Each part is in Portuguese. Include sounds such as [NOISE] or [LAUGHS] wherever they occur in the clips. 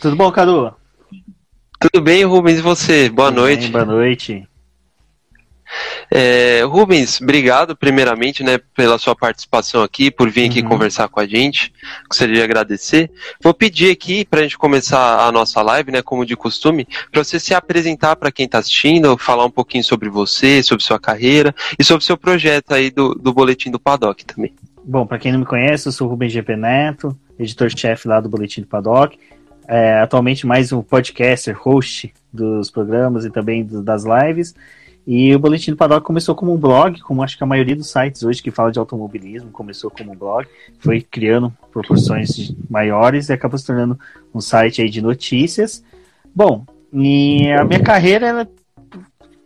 Tudo bom, Cadu? Tudo bem, Rubens, e você? Boa Tudo noite. Bem, boa noite. É, Rubens, obrigado primeiramente né, pela sua participação aqui, por vir aqui Uhum. conversar com a gente. Gostaria de agradecer. Vou pedir aqui para a gente começar a nossa live, né, como de costume, para você se apresentar para quem está assistindo, falar um pouquinho sobre você, sobre sua carreira e sobre seu projeto aí do, do Boletim do Paddock também. Bom, para quem não me conhece, eu sou o Rubens GP Neto, editor-chefe lá do Boletim do Paddock. É, atualmente mais um podcaster, host dos programas e também do- das lives. E o Boletim do Paddock começou como um blog, como acho que a maioria dos sites hoje que fala de automobilismo começou como um blog, foi criando proporções maiores e acabou se tornando um site aí de notícias. Bom, e a minha carreira ela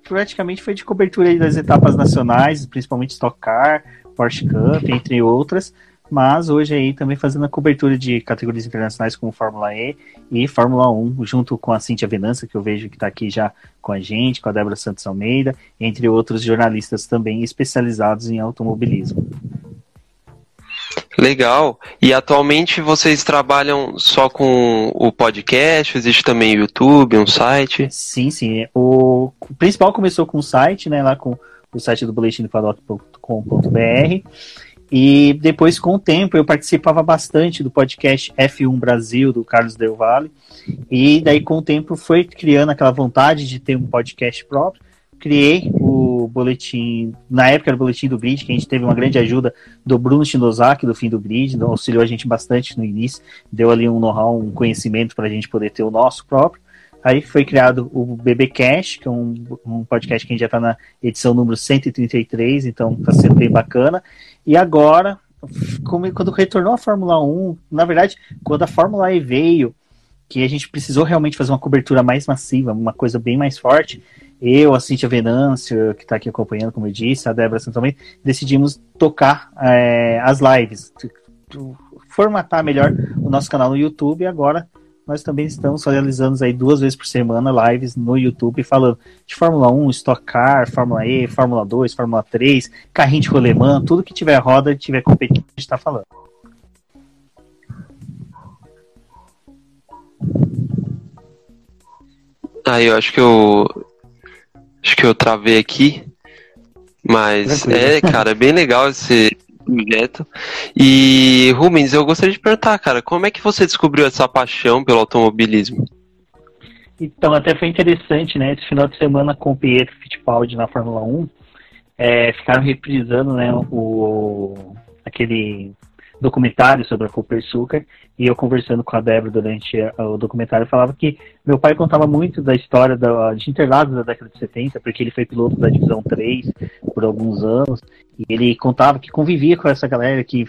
praticamente foi de cobertura das etapas nacionais, principalmente Stock Car, Porsche Cup, entre outras, mas hoje aí também fazendo a cobertura de categorias internacionais como Fórmula E e Fórmula 1, junto com a Cintia Venança, que eu vejo que está aqui já com a gente, com a Débora Santos Almeida, entre outros jornalistas também especializados em automobilismo. Legal. E atualmente vocês trabalham só com o podcast? Existe também o YouTube, um site? Sim, sim. O principal começou com o site, né, lá com o site do boletimdopaddock.com.br. E depois, com o tempo, eu participava bastante do podcast F1 Brasil, do Carlos Del Valle. E daí, com o tempo, foi criando aquela vontade de ter um podcast próprio. Criei o boletim, na época era o boletim do Grid, que a gente teve uma grande ajuda do Bruno Shinozaki, do Fim do Grid, então auxiliou a gente bastante no início, deu ali um know-how, um conhecimento para a gente poder ter o nosso próprio. Aí foi criado o BB Cash, que é um, um podcast que a gente já está na edição número 133, então está sendo bem bacana. E agora, quando retornou a Fórmula 1, na verdade, quando a Fórmula E veio, que a gente precisou realmente fazer uma cobertura mais massiva, uma coisa bem mais forte, eu, a Cintia Venâncio, que está aqui acompanhando, como eu disse, a Débora também, decidimos tocar eh, as lives, formatar melhor o nosso canal no YouTube e agora nós também estamos realizando aí duas vezes por semana lives no YouTube falando de Fórmula 1, Stock Car, Fórmula E, Fórmula 2, Fórmula 3, carrinho de rolemã, tudo que tiver roda, tiver competição, a gente está falando. Aí eu acho que eu. Acho que eu travei aqui. Mas Tranquilo. é, cara, é bem legal esse projeto. E, Rubens, eu gostaria de perguntar, cara, como é que você descobriu essa paixão pelo automobilismo? Então, até foi interessante, né? Esse final de semana com o Pietro Fittipaldi na Fórmula 1, é, ficaram reprisando, né, o, aquele documentário sobre a Cooper Sucker, e eu conversando com a Débora durante a- o documentário, falava que meu pai contava muito da história da, de Interlagos da década de 70, porque ele foi piloto da Divisão 3 por alguns anos, e ele contava que convivia com essa galera que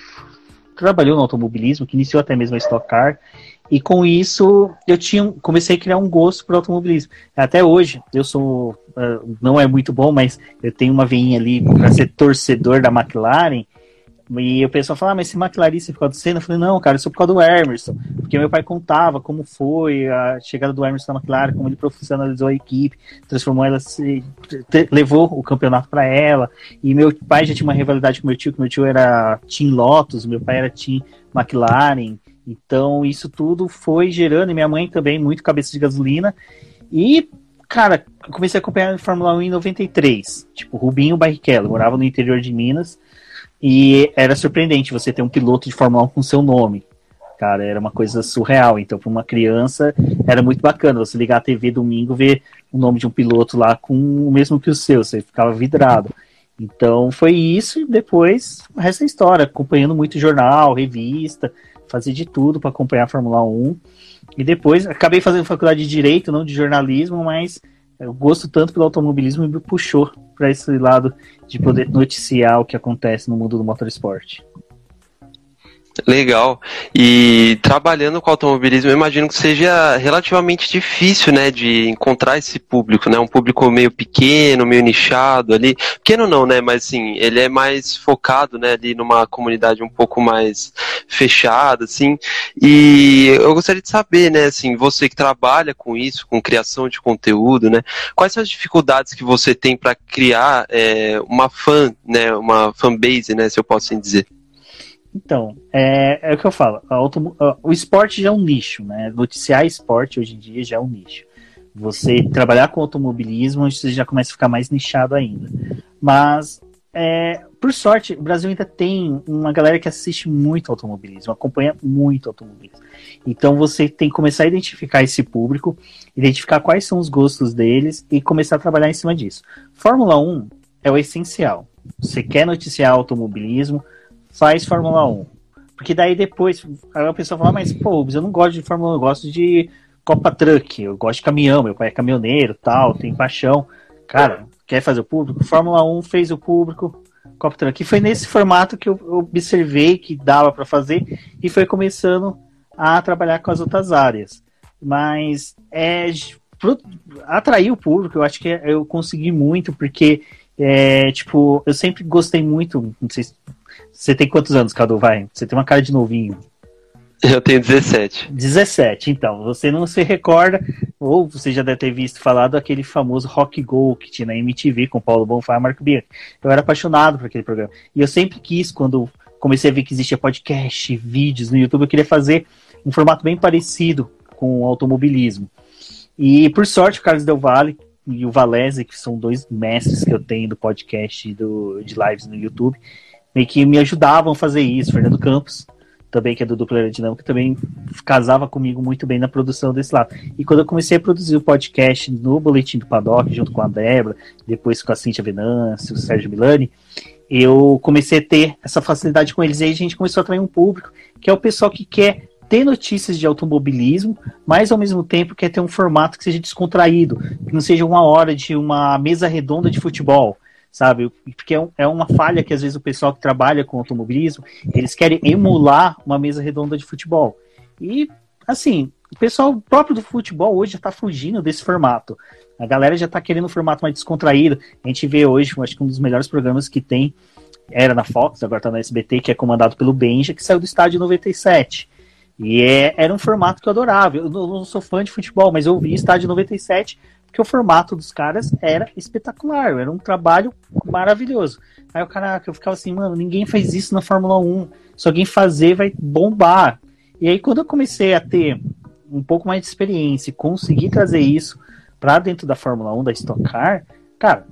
trabalhou no automobilismo, que iniciou até mesmo a Stock Car, e com isso eu tinha, comecei a criar um gosto por automobilismo. Até hoje, eu sou, ah, não é muito bom, mas eu tenho uma veinha ali para ser torcedor da McLaren. E o pessoal fala, ah, mas esse McLaren você causa do Senna? Eu falei, não, cara, isso é por causa do Emerson. Porque meu pai contava como foi a chegada do Emerson na McLaren, como ele profissionalizou a equipe, transformou ela, se, levou o campeonato para ela. E meu pai já tinha uma rivalidade com meu tio, que meu tio era Team Lotus, meu pai era Team McLaren. Então, isso tudo foi gerando, e minha mãe também, muito cabeça de gasolina. E, cara, eu comecei a acompanhar a Fórmula 1 em 93. Tipo, Rubinho Barrichello, morava no interior de Minas. E era surpreendente você ter um piloto de Fórmula 1 com seu nome. Cara, era uma coisa surreal. Então, para uma criança, era muito bacana você ligar a TV domingo ver o nome de um piloto lá com o mesmo que o seu. Você ficava vidrado. Então, foi isso. E depois, resto é história. Acompanhando muito jornal, revista, fazia de tudo para acompanhar a Fórmula 1. E depois, acabei fazendo faculdade de Direito, não de jornalismo, mas eu gosto tanto pelo automobilismo e me puxou para esse lado de poder noticiar o que acontece no mundo do motorsport. Legal. E trabalhando com automobilismo, eu imagino que seja relativamente difícil, né, de encontrar esse público, né? Um público meio pequeno, meio nichado ali. Pequeno não, né? Mas assim, ele é mais focado, né, ali numa comunidade um pouco mais fechada, assim. E eu gostaria de saber, né, assim, você que trabalha com isso, com criação de conteúdo, né? Quais são as dificuldades que você tem para criar é, uma fã, né, uma fanbase, né, se eu posso assim dizer? Então, é, é o que eu falo. o esporte já é um nicho, né? Noticiar esporte hoje em dia já é um nicho. Você trabalhar com automobilismo, você já começa a ficar mais nichado ainda. Mas, é, por sorte, o Brasil ainda tem uma galera que assiste muito automobilismo, acompanha muito automobilismo. Então você tem que começar a identificar esse público, identificar quais são os gostos deles e começar a trabalhar em cima disso. Fórmula 1 é o essencial. Você quer noticiar automobilismo, faz Fórmula 1. Porque daí depois a pessoa fala, mas pô, eu não gosto de Fórmula 1, eu gosto de Copa Truck, eu gosto de caminhão, meu pai é caminhoneiro, tal, tem paixão. Cara, quer fazer o público? Fórmula 1 fez o público, Copa Truck. E foi nesse formato que eu observei que dava para fazer e foi começando a trabalhar com as outras áreas. Mas é atrair o público, eu acho que eu consegui muito, porque é, tipo, eu sempre gostei muito, não sei se você tem quantos anos, Cadu? Vai. Você tem uma cara de novinho. Eu tenho 17. 17, então. Você não se recorda, ou você já deve ter visto falar daquele famoso Rock Go que tinha na MTV com Paulo Bonfá e Marco Bianchi. Eu era apaixonado por aquele programa. E eu sempre quis, quando comecei a ver que existia podcast, vídeos no YouTube, eu queria fazer um formato bem parecido com o automobilismo. E por sorte, o Carlos Del Valle e o Valese, que são dois mestres que eu tenho do podcast do, de lives no YouTube, meio que me ajudavam a fazer isso. Fernando Campos, também que é do Dupla Aerodinâmica, também casava comigo muito bem na produção desse lado. E quando eu comecei a produzir o podcast no Boletim do Paddock, junto com a Débora, depois com a Cintia Venâncio, o Sérgio Milani, eu comecei a ter essa facilidade com eles. E aí a gente começou a atrair um público, que é o pessoal que quer ter notícias de automobilismo, mas ao mesmo tempo quer ter um formato que seja descontraído, que não seja uma hora de uma mesa redonda de futebol sabe? Porque é, é, uma falha que às vezes o pessoal que trabalha com automobilismo, eles querem emular uma mesa redonda de futebol. E, assim, o pessoal próprio do futebol hoje já está fugindo desse formato. A galera já está querendo um formato mais descontraído. A gente vê hoje, acho que um dos melhores programas que tem era na Fox, agora está na SBT, que é comandado pelo Benja, que saiu do estádio 97. E é, era um formato que eu adorava. Eu não, não sou fã de futebol, mas eu vi estádio 97 porque o formato dos caras era espetacular, era um trabalho maravilhoso. Aí o cara, eu ficava assim, mano, ninguém faz isso na Fórmula 1. Se alguém fazer, vai bombar. E aí, quando eu comecei a ter um pouco mais de experiência e conseguir trazer isso para dentro da Fórmula 1, da Stock Car, cara,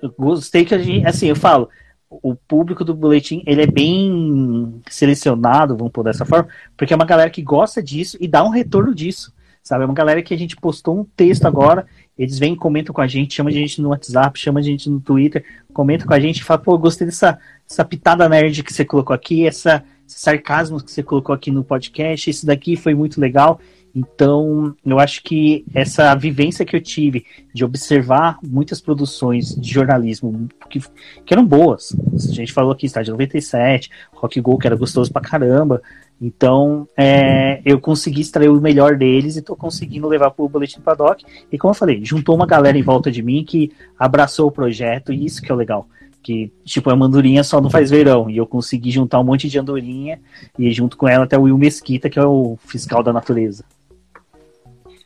eu gostei que a gente, assim, eu falo, o público do boletim ele é bem selecionado, vamos pôr dessa forma, porque é uma galera que gosta disso e dá um retorno disso. Sabe, é uma galera que a gente postou um texto agora eles vêm, comentam com a gente, chama a gente no WhatsApp, chama a gente no Twitter, comenta com a gente e fala, pô, gostei dessa, dessa pitada nerd que você colocou aqui, essa, esse sarcasmo que você colocou aqui no podcast, esse daqui foi muito legal. Então, eu acho que essa vivência que eu tive de observar muitas produções de jornalismo que, que eram boas. A gente falou aqui, Estádio 97, Rock Go, que era gostoso pra caramba. Então, é, eu consegui extrair o melhor deles e estou conseguindo levar para o Boletim Paddock. E como eu falei, juntou uma galera em volta de mim que abraçou o projeto e isso que é o legal. Que, tipo, a Mandurinha só não faz verão. E eu consegui juntar um monte de andorinha e junto com ela até o Will Mesquita, que é o fiscal da natureza.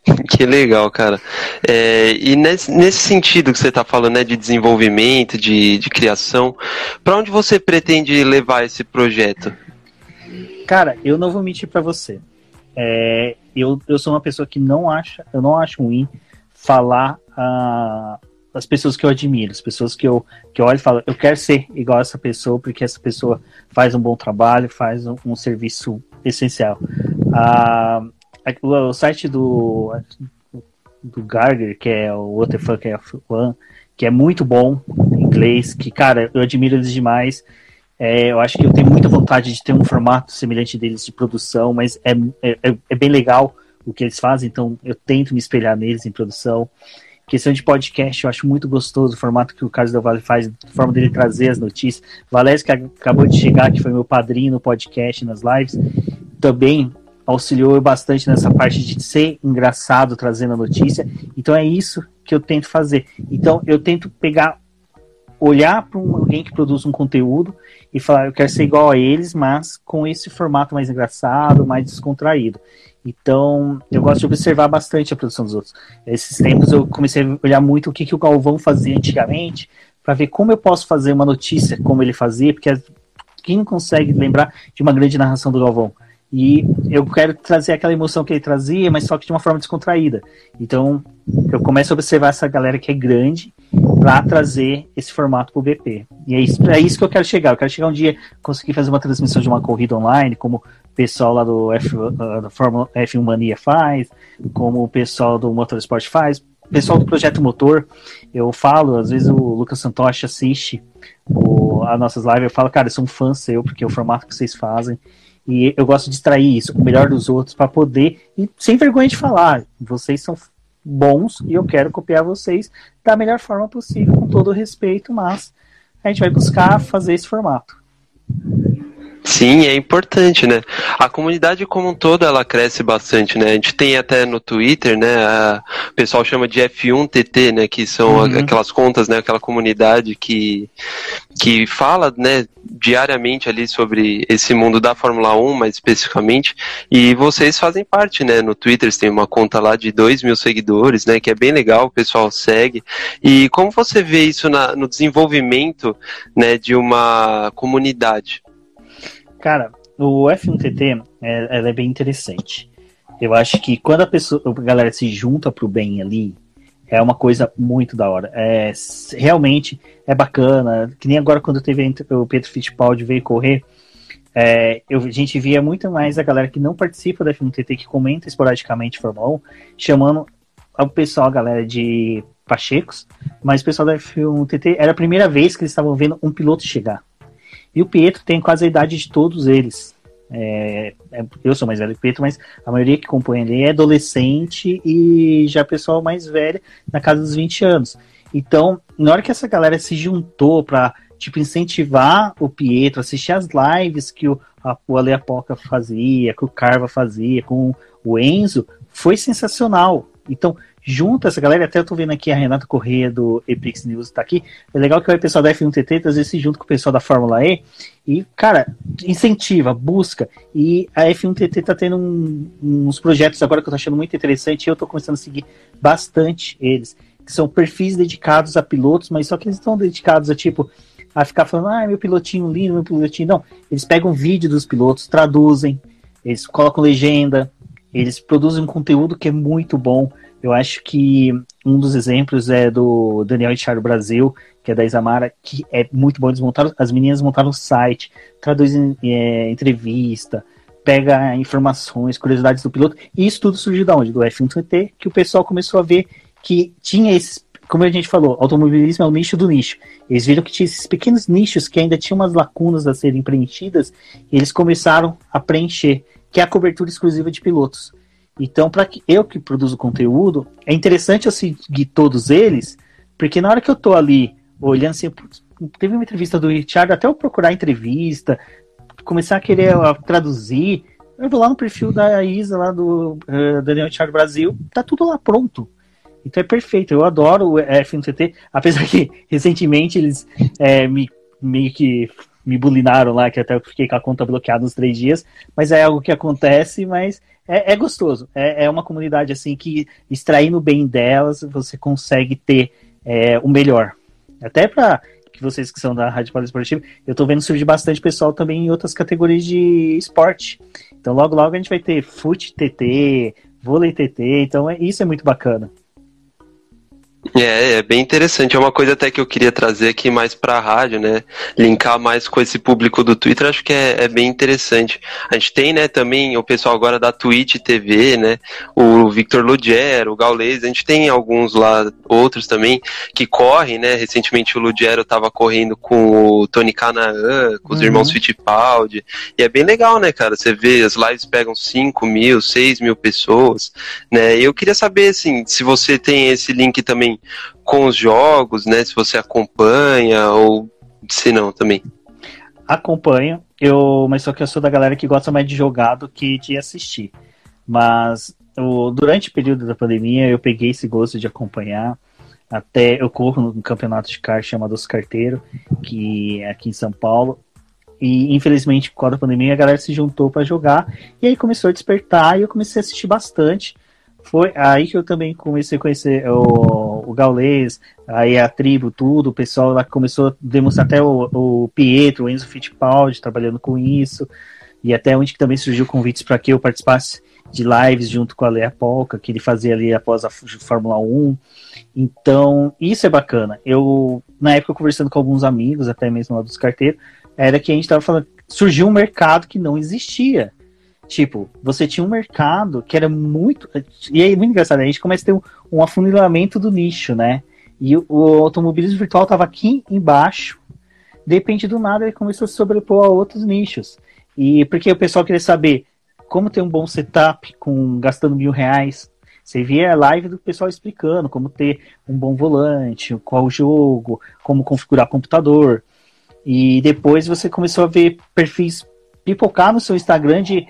[LAUGHS] Que legal, cara. É, e nesse, nesse, sentido que você está falando, né, de desenvolvimento, de, de criação, para onde você pretende levar esse projeto? Cara, eu não vou mentir para você. É, eu, eu sou uma pessoa que não acha, eu não acho ruim falar uh, as pessoas que eu admiro, as pessoas que eu, que eu olho e falo, eu quero ser igual a essa pessoa, porque essa pessoa faz um bom trabalho, faz um, um serviço essencial. Uh, o, site do, do Gardner, que é o What the Fuck é One, que é muito bom em inglês, que, cara, eu admiro eles demais. É, eu acho que eu tenho muita vontade de ter um formato semelhante deles de produção, mas é, é, é, bem legal o que eles fazem, então eu tento me espelhar neles em produção. Questão de podcast, eu acho muito gostoso o formato que o Carlos Del Valle faz, a forma dele trazer as notícias. Valério, que acabou de chegar, que foi meu padrinho no podcast, nas lives, também auxiliou bastante nessa parte de ser engraçado trazendo a notícia. Então é isso que eu tento fazer. Então eu tento pegar olhar para alguém que produz um conteúdo e falar, eu quero ser igual a eles, mas com esse formato mais engraçado, mais descontraído. Então, eu gosto de observar bastante a produção dos outros. Esses tempos eu comecei a olhar muito o que, que o Galvão fazia antigamente, para ver como eu posso fazer uma notícia como ele fazia, porque quem consegue lembrar de uma grande narração do Galvão? E eu quero trazer aquela emoção que ele trazia, mas só que de uma forma descontraída. Então, eu começo a observar essa galera que é grande para trazer esse formato para o BP. E é isso, é isso que eu quero chegar. Eu quero chegar um dia, conseguir fazer uma transmissão de uma corrida online, como o pessoal lá do F, uh, da Fórmula F1 Mania faz, como o pessoal do Motorsport faz, pessoal do Projeto Motor. Eu falo, às vezes o Lucas Santoshi assiste o, as nossas lives, eu falo, cara, eu sou um fã seu, porque é o formato que vocês fazem. E eu gosto de extrair isso, o melhor dos outros, para poder, e sem vergonha de falar, vocês são bons e eu quero copiar vocês da melhor forma possível, com todo respeito, mas a gente vai buscar fazer esse formato. Sim, é importante, né? A comunidade como um todo, ela cresce bastante, né? A gente tem até no Twitter, né? A, o pessoal chama de F1TT, né? Que são uhum. aquelas contas, né? Aquela comunidade que, que fala, né? Diariamente ali sobre esse mundo da Fórmula 1, mais especificamente. E vocês fazem parte, né? No Twitter, você tem uma conta lá de 2 mil seguidores, né? Que é bem legal, o pessoal segue. E como você vê isso na, no desenvolvimento, né? De uma comunidade? Cara, o F1TT é, é bem interessante. Eu acho que quando a pessoa, a galera se junta pro bem ali, é uma coisa muito da hora. É, realmente é bacana. Que nem agora quando teve o Pedro Fittipaldi veio correr, é, eu, a gente via muito mais a galera que não participa da F1TT, que comenta esporadicamente Fórmula 1, chamando o pessoal, a galera de Pachecos, mas o pessoal da F1TT era a primeira vez que eles estavam vendo um piloto chegar. E o Pietro tem quase a idade de todos eles. É, é, eu sou mais velho que o Pietro, mas a maioria que compõe ali é adolescente e já pessoal mais velho, na casa dos 20 anos. Então, na hora que essa galera se juntou para tipo, incentivar o Pietro, assistir as lives que o, a, o Ale Apoca fazia, que o Carva fazia com o Enzo, foi sensacional. Então, junta essa galera, até eu tô vendo aqui a Renata Corrêa do Epix News tá aqui. É legal que o pessoal da F1TT às vezes se junta com o pessoal da Fórmula E e, cara, incentiva, busca. E a F1TT tá tendo um, uns projetos agora que eu tô achando muito interessante e eu tô começando a seguir bastante eles. Que são perfis dedicados a pilotos, mas só que eles estão dedicados a tipo a ficar falando, ah, meu pilotinho lindo, meu pilotinho. Não, eles pegam vídeo dos pilotos, traduzem, eles colocam legenda, eles produzem um conteúdo que é muito bom. Eu acho que um dos exemplos é do Daniel Richard Brasil, que é da Isamara, que é muito bom. Eles montaram, as meninas montaram o site, traduzem é, entrevista, pega informações, curiosidades do piloto. E isso tudo surgiu da onde? Do F1TT, que o pessoal começou a ver que tinha esses, como a gente falou, automobilismo é o nicho do nicho. Eles viram que tinha esses pequenos nichos que ainda tinham umas lacunas a serem preenchidas, e eles começaram a preencher, que é a cobertura exclusiva de pilotos. Então, para eu que produzo conteúdo, é interessante eu seguir todos eles, porque na hora que eu tô ali olhando assim, teve uma entrevista do Richard, até eu procurar entrevista, começar a querer uh, traduzir, eu vou lá no perfil da Isa, lá do uh, Daniel Richard Brasil, tá tudo lá pronto. Então é perfeito, eu adoro o F1CT, apesar [LAUGHS] que recentemente eles é, me meio que me bulinaram lá, que até eu fiquei com a conta bloqueada uns três dias, mas é algo que acontece, mas é, é gostoso. É, é, uma comunidade assim que extraindo bem delas, você consegue ter é, o melhor. Até para que vocês que são da Rádio Esportiva, eu estou vendo surgir bastante pessoal também em outras categorias de esporte. Então logo logo a gente vai ter fute TT, vôlei TT, então é, isso é muito bacana. É, é bem interessante. É uma coisa até que eu queria trazer aqui mais para a rádio, né? Linkar mais com esse público do Twitter, acho que é, é, bem interessante. A gente tem, né, também o pessoal agora da Twitch TV, né? O Victor Lugero, o Gaules, a gente tem alguns lá, outros também, que correm, né? Recentemente o Lugero estava correndo com o Tony Canaan, com os uhum. irmãos Fittipaldi. E é bem legal, né, cara? Você vê, as lives pegam 5 mil, 6 mil pessoas, né? E eu queria saber, assim, se você tem esse link também com os jogos, né? Se você acompanha ou se não também. Acompanho, eu, mas só que eu sou da galera que gosta mais de jogar do que de assistir. Mas durante o período da pandemia eu peguei esse gosto de acompanhar. Até eu corro no campeonato de kart chamado Os Carteiro, que é aqui em São Paulo. E infelizmente, causa da pandemia, a galera se juntou para jogar. E aí começou a despertar e eu comecei a assistir bastante. foi aí que eu também comecei a conhecer o, o Gaules, aí a tribo, tudo, o pessoal lá começou a demonstrar até o, o Pietro, o Enzo Fittipaldi trabalhando com isso, e até onde também surgiu convites para que eu participasse de lives junto com a Lea Polka, que ele fazia ali após a Fórmula 1. Então, isso é bacana. Eu, na época, conversando com alguns amigos, até mesmo lá dos carteiros, era que a gente estava falando, surgiu um mercado que não existia. Tipo, você tinha um mercado que era muito. E aí, muito engraçado, a gente começa a ter um, um afunilamento do nicho, né? E o, o automobilismo virtual estava aqui embaixo. De repente, do nada, ele começou a se sobrepor a outros nichos. E porque o pessoal queria saber como ter um bom setup com gastando mil reais. Você via a live do pessoal explicando como ter um bom volante, qual jogo, como configurar computador. E depois você começou a ver perfis pipocar no seu Instagram de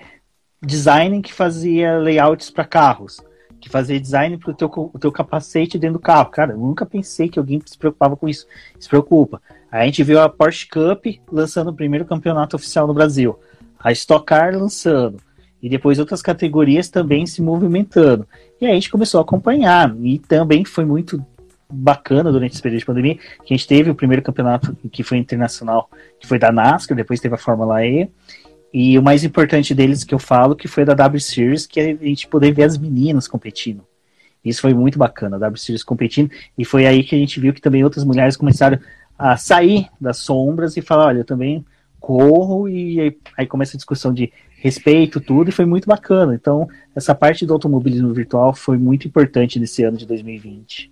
design que fazia layouts para carros, que fazia design para o teu, capacete dentro do carro. Cara, eu nunca pensei que alguém se preocupava com isso. Se preocupa. Aí a gente viu a Porsche Cup lançando o primeiro campeonato oficial no Brasil, a Stock Car lançando, e depois outras categorias também se movimentando. E aí a gente começou a acompanhar, e também foi muito bacana durante esse período de pandemia, que a gente teve o primeiro campeonato que foi internacional, que foi da NASCAR, depois teve a Fórmula E, e o mais importante deles que eu falo, que foi da W Series, que é a gente poder ver as meninas competindo. Isso foi muito bacana, a W Series competindo, e foi aí que a gente viu que também outras mulheres começaram a sair das sombras e falar, olha, eu também corro, e aí, aí começa a discussão de respeito, tudo, e foi muito bacana. Então, essa parte do automobilismo virtual foi muito importante nesse ano de 2020.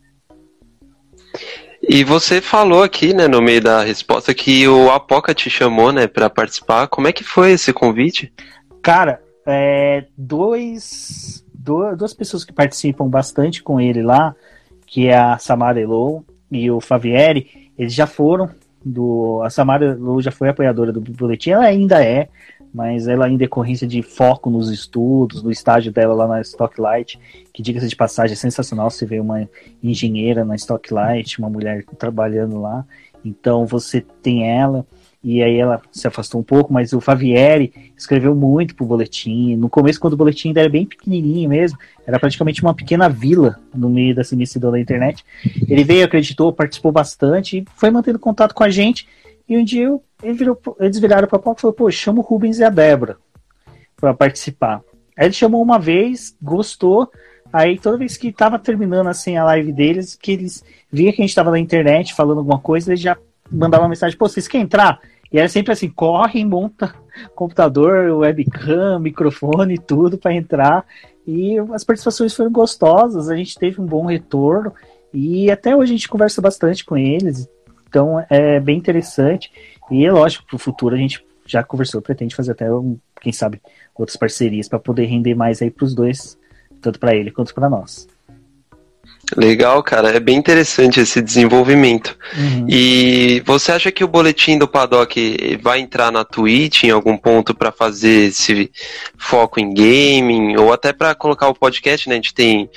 E você falou aqui, né, no meio da resposta, que o Apoca te chamou, né, para participar. Como é que foi esse convite? Cara, é, dois, duas pessoas que participam bastante com ele lá, que é a Samara Elou e o Favieri, eles já foram do. A Samara Elou já foi apoiadora do boletim, ela ainda é, mas ela em decorrência de foco nos estudos, no estágio dela lá na Stocklight, que diga-se de passagem é sensacional você ver uma engenheira na Stocklight, uma mulher trabalhando lá. Então você tem ela, e aí ela se afastou um pouco, mas o Favieri escreveu muito pro boletim. No começo, quando o boletim ainda era bem pequenininho mesmo, era praticamente uma pequena vila no meio dessa imensidão da internet. Ele veio, acreditou, participou bastante e foi mantendo contato com a gente. E um dia eu, ele virou, eles viraram para palco e falou: pô, chama o Rubens e a Débora para participar. Aí ele chamou uma vez, gostou. Aí toda vez que estava terminando assim a live deles, que eles via que a gente estava na internet falando alguma coisa, eles já mandavam uma mensagem: pô, vocês querem entrar? E era sempre assim: corre, monta computador, webcam, microfone, tudo para entrar. E as participações foram gostosas, a gente teve um bom retorno. E até hoje a gente conversa bastante com eles, então é bem interessante. E é lógico, para o futuro a gente já conversou, pretende fazer até, quem sabe, outras parcerias para poder render mais aí para os dois, tanto para ele quanto para nós. Legal, cara. É bem interessante esse desenvolvimento. Uhum. E você acha que o boletim do Paddock vai entrar na Twitch em algum ponto para fazer esse foco em gaming ou até para colocar o podcast? Né? A gente tem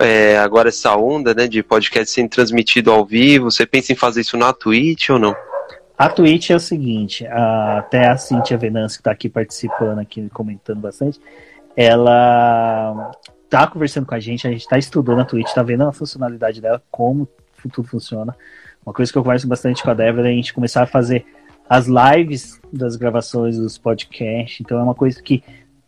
é, agora essa onda né, de podcast sendo transmitido ao vivo. Você pensa em fazer isso na Twitch ou não? A Twitch é o seguinte, a, até a Cintia Venâncio que está aqui participando, aqui comentando bastante, ela tá conversando com a gente, a gente tá estudando a Twitch, tá vendo a funcionalidade dela, como tudo funciona. Uma coisa que eu converso bastante com a Débora é a gente começar a fazer as lives das gravações dos podcasts. Então é uma coisa que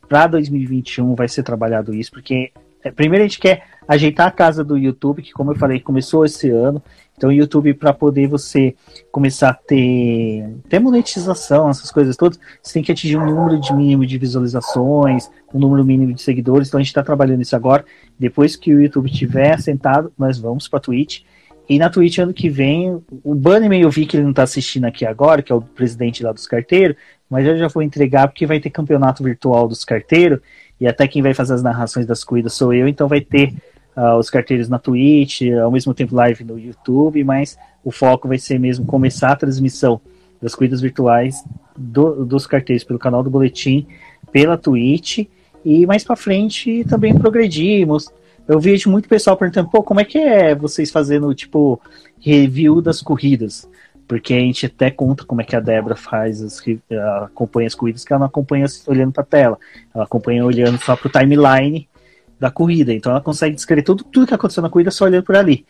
para 2021 vai ser trabalhado isso, porque é, primeiro a gente quer ajeitar a casa do YouTube, que como eu falei, começou esse ano. Então, o YouTube, para poder você começar a ter, ter monetização, essas coisas todas, você tem que atingir um número de mínimo de visualizações, um número mínimo de seguidores. Então, a gente está trabalhando isso agora. Depois que o YouTube estiver assentado, nós vamos para Twitch. E na Twitch, ano que vem, o Bunnyman eu vi que ele não está assistindo aqui agora, que é o presidente lá dos carteiros, mas eu já vou entregar porque vai ter campeonato virtual dos carteiros, e até quem vai fazer as narrações das corridas sou eu, então vai ter uh, os carteiros na Twitch, ao mesmo tempo live no YouTube, mas o foco vai ser mesmo começar a transmissão das corridas virtuais do, dos carteiros pelo canal do Boletim, pela Twitch, e mais para frente também progredimos. Eu vejo muito pessoal perguntando, pô, como é que é vocês fazendo, tipo, review das corridas? Porque a gente até conta como é que a Débora faz, as, acompanha as corridas, que ela não acompanha olhando para a tela, ela acompanha olhando só para o timeline da corrida. Então ela consegue descrever tudo, tudo que aconteceu na corrida só olhando por ali.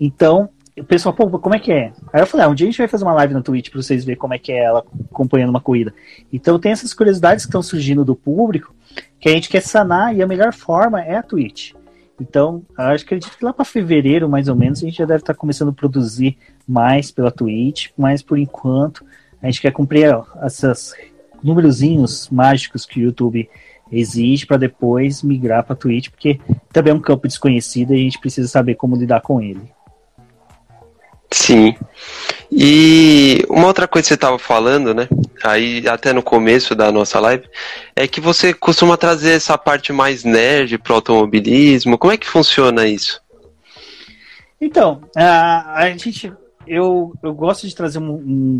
Então, o pessoal, pô, como é que é? Aí eu falei, ah, um dia a gente vai fazer uma live na Twitch pra vocês verem como é que é ela acompanhando uma corrida. Então tem essas curiosidades que estão surgindo do público que a gente quer sanar e a melhor forma é a Twitch. Então, acho que acredito que lá para fevereiro, mais ou menos, a gente já deve estar tá começando a produzir mais pela Twitch, mas por enquanto a gente quer cumprir esses númerozinhos mágicos que o YouTube exige para depois migrar para Twitch, porque também é um campo desconhecido e a gente precisa saber como lidar com ele. Sim. E uma outra coisa que você estava falando, né? Aí até no começo da nossa live, é que você costuma trazer essa parte mais nerd pro automobilismo. Como é que funciona isso? Então, a, a gente, eu, eu gosto de trazer um, um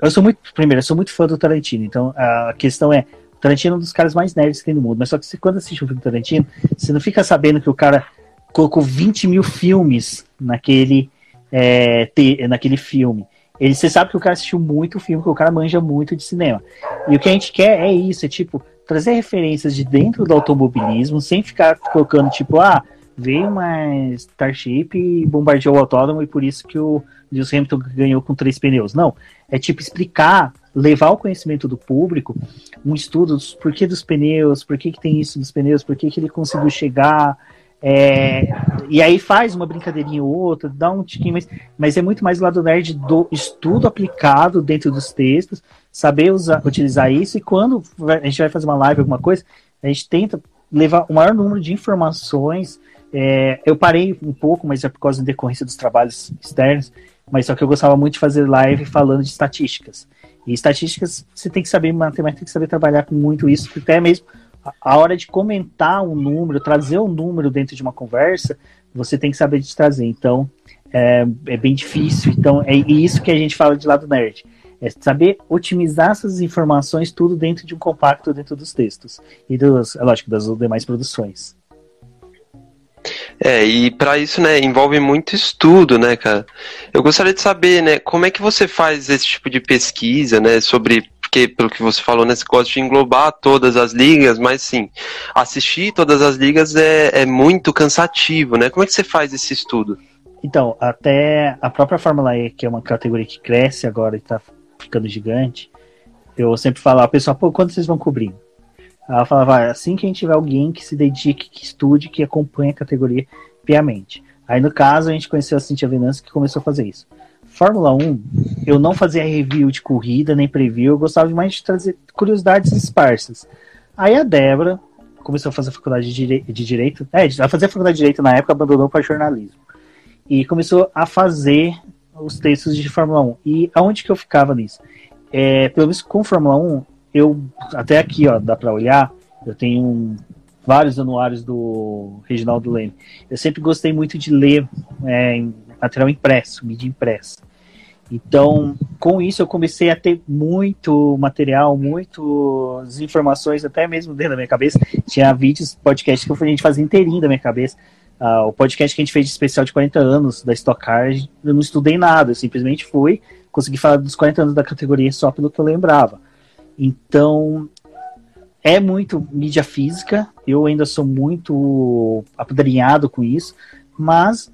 eu sou muito, primeiro, eu sou muito fã do Tarantino. Então a questão é, o Tarantino é um dos caras mais nerds que tem no mundo. Mas só que você, quando assiste um filme do Tarantino, você não fica sabendo que o cara colocou 20 mil filmes naquele é, ter, naquele filme. Ele, você sabe que o cara assistiu muito filme, que o cara manja muito de cinema. E o que a gente quer é isso, é tipo, trazer referências de dentro do automobilismo, sem ficar colocando, tipo, ah, veio uma Starship e bombardeou o autódromo e por isso que o Lewis Hamilton ganhou com três pneus. Não, é tipo explicar, levar o conhecimento do público, um estudo dos porquê dos pneus, por que, que tem isso dos pneus, por que, que ele conseguiu chegar, é, e aí faz uma brincadeirinha ou outra, dá um tiquinho, mas, mas é muito mais o lado nerd do estudo aplicado dentro dos textos, saber usar, utilizar isso, e quando a gente vai fazer uma live, alguma coisa, a gente tenta levar o maior número de informações. É, eu parei um pouco, mas é por causa da decorrência dos trabalhos externos, mas só que eu gostava muito de fazer live falando de estatísticas. E estatísticas, você tem que saber matemática, tem que saber trabalhar com muito isso, até mesmo a hora de comentar um número, trazer um número dentro de uma conversa, você tem que saber de trazer. Então, é, é bem difícil. Então, é isso que a gente fala de lado nerd. É saber otimizar essas informações tudo dentro de um compacto, dentro dos textos. E, dos, é lógico, das demais produções. É, e para isso, né, envolve muito estudo, né, cara? Eu gostaria de saber, né, como é que você faz esse tipo de pesquisa, né, sobre porque pelo que você falou, né, você gosta de englobar todas as ligas, mas sim, assistir todas as ligas é, é muito cansativo, né? Como é que você faz esse estudo? Então, até a própria Fórmula E, que é uma categoria que cresce agora e está ficando gigante, eu sempre falava, pessoal, pô, quando vocês vão cobrir? Ela falava, assim que a gente tiver alguém que se dedique, que estude, que acompanhe a categoria piamente. Aí, no caso, a gente conheceu a Cintia Venâncio, que começou a fazer isso. Fórmula 1, eu não fazia review de corrida, nem preview, eu gostava mais de trazer curiosidades esparsas. Aí a Débora começou a fazer a faculdade de, dire... de Direito, é, a fazer a faculdade de Direito na época, abandonou para jornalismo. E começou a fazer os textos de Fórmula 1. E aonde que eu ficava nisso? É, pelo menos com Fórmula 1, eu, até aqui, ó, dá para olhar, eu tenho vários anuários do Reginaldo Leme. Eu sempre gostei muito de ler é, material impresso, mídia impressa. Então, com isso, eu comecei a ter muito material, muitas informações, até mesmo dentro da minha cabeça. Tinha vídeos, podcasts que a gente fazia inteirinho da minha cabeça. Uh, o podcast que a gente fez de especial de 40 anos da Stock Car, eu não estudei nada, eu simplesmente fui, consegui falar dos 40 anos da categoria só pelo que eu lembrava. Então, é muito mídia física, eu ainda sou muito apadrinhado com isso, mas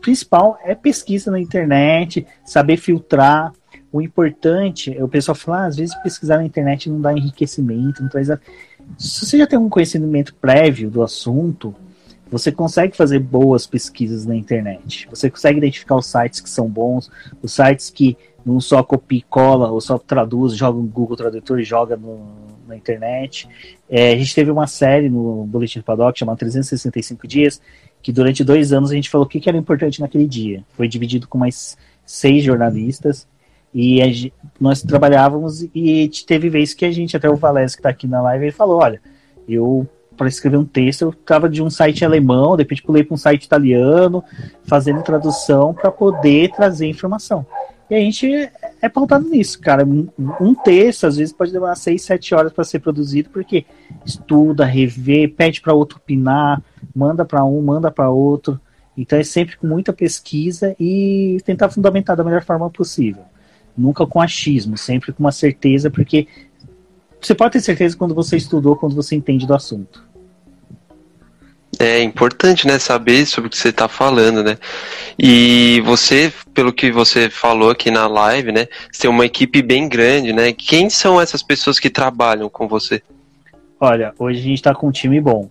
principal é pesquisa na internet, saber filtrar. O importante, o pessoal fala, ah, às vezes pesquisar na internet não dá enriquecimento, não traz. Se você já tem um conhecimento prévio do assunto, você consegue fazer boas pesquisas na internet. Você consegue identificar os sites que são bons, os sites que não só copia e cola, ou só traduz, joga no Google Tradutor e joga no, na internet. É, a gente teve uma série no Boletim do Paddock chamada 365 Dias, que durante dois anos a gente falou o que, que era importante naquele dia. Foi dividido com mais seis jornalistas e nós trabalhávamos e teve vezes que a gente, até o Valés que está aqui na live, ele falou, olha, eu para escrever um texto eu estava de um site alemão, de repente pulei para um site italiano, fazendo tradução para poder trazer informação. E a gente é pautado nisso, cara. Um texto, às vezes, pode demorar seis, sete horas para ser produzido, porque estuda, revê, pede para outro opinar, manda para um, manda para outro. Então é sempre com muita pesquisa e tentar fundamentar da melhor forma possível. Nunca com achismo, sempre com uma certeza, porque você pode ter certeza quando você estudou, quando você entende do assunto. É importante, né, saber sobre o que você está falando, né? E você, pelo que você falou aqui na live, né, você tem uma equipe bem grande, né? Quem são essas pessoas que trabalham com você? Olha, hoje a gente está com um time bom.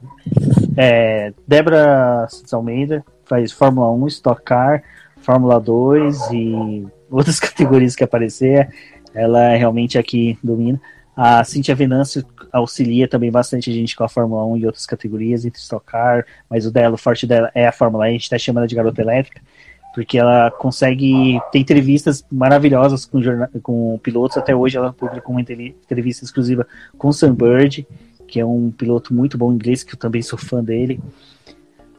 É, Débora Almeida faz Fórmula 1, Stock Car, Fórmula 2 e outras [LAUGHS] categorias que aparecer. Ela realmente aqui domina. A Cintia Venâncio auxilia também bastante a gente com a Fórmula 1 e outras categorias, entre Stock Car, mas o dela, o forte dela é a Fórmula E, a gente está chamando de garota elétrica, porque ela consegue ter entrevistas maravilhosas com, com pilotos. Até hoje ela publicou uma entrevista exclusiva com o Sam Bird, que é um piloto muito bom inglês, que eu também sou fã dele.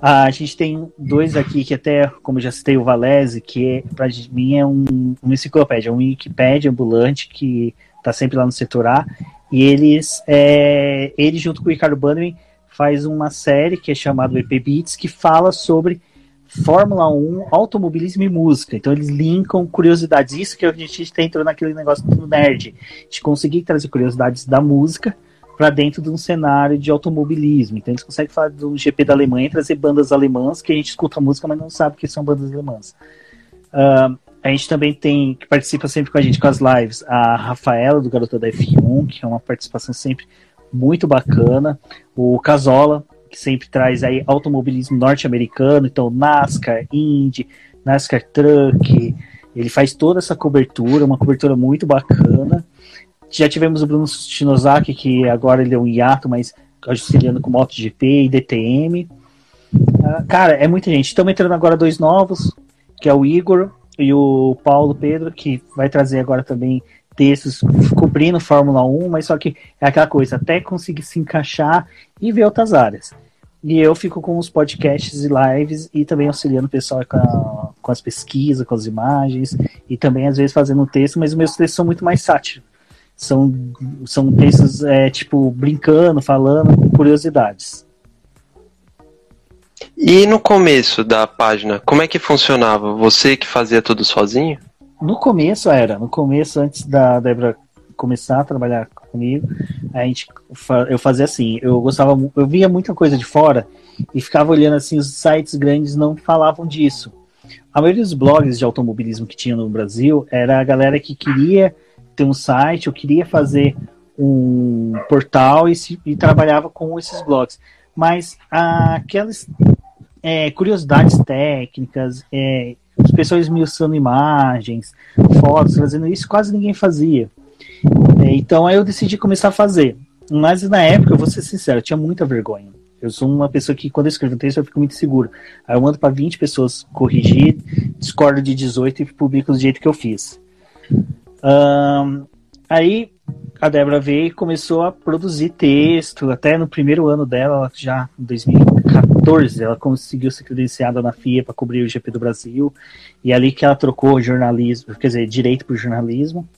a gente tem dois aqui que até, como já citei, o Valese, que é, para mim é um, um enciclopédia, um Wikipedia ambulante que está sempre lá no setor A. E eles, é, ele junto com o Ricardo Bannerman faz uma série que é chamada EP Beats, que fala sobre Fórmula 1, automobilismo e música. Então eles linkam curiosidades. Isso que a gente está entrando naquele negócio do nerd, de conseguir trazer curiosidades da música para dentro de um cenário de automobilismo. Então eles conseguem falar do GP da Alemanha, trazer bandas alemãs que a gente escuta música, mas não sabe que são bandas alemãs. Uh, a gente também tem, que participa sempre com a gente com as lives, a Rafaela, do Garota da F1, que é uma participação sempre muito bacana. O Casola, que sempre traz aí automobilismo norte-americano, então NASCAR, Indy, NASCAR Truck, ele faz toda essa cobertura, uma cobertura muito bacana. Já tivemos o Bruno Shinozaki, que agora ele é um hiato, mas auxiliando com MotoGP e DTM. Uh, cara, é muita gente. Estamos entrando agora dois novos, que é o Igor e o Paulo Pedro, que vai trazer agora também textos cobrindo Fórmula 1, mas só que é aquela coisa, até conseguir se encaixar e ver outras áreas. E eu fico com os podcasts e lives e também auxiliando o pessoal com, a, com as pesquisas, com as imagens e também às vezes fazendo texto, mas os meus textos são muito mais sátiros são, são textos, é, tipo, brincando, falando, curiosidades. E no começo da página, como é que funcionava? Você que fazia tudo sozinho? No começo era, no começo, antes da Débora começar a trabalhar comigo, a gente, eu fazia assim, eu gostava, eu via muita coisa de fora e ficava olhando assim, os sites grandes não falavam disso. A maioria dos blogs de automobilismo que tinha no Brasil era a galera que queria ter um site, eu queria fazer um portal e, se, e trabalhava com esses blogs. Mas aquelas é, curiosidades técnicas, é, as pessoas esmiuçando imagens, fotos, fazendo isso, quase ninguém fazia. É, então aí eu decidi começar a fazer. Mas na época, eu vou ser sincero, eu tinha muita vergonha. Eu sou uma pessoa que, quando eu escrevo um texto, eu fico muito seguro. Aí eu mando para 20 pessoas corrigir, discordo de 18 e publico do jeito que eu fiz. Um, aí a Débora veio e começou a produzir texto, até no primeiro ano dela, já em 2014, ela conseguiu ser credenciada na FIA para cobrir o GP do Brasil, e é ali que ela trocou jornalismo, quer dizer, direito para jornalismo,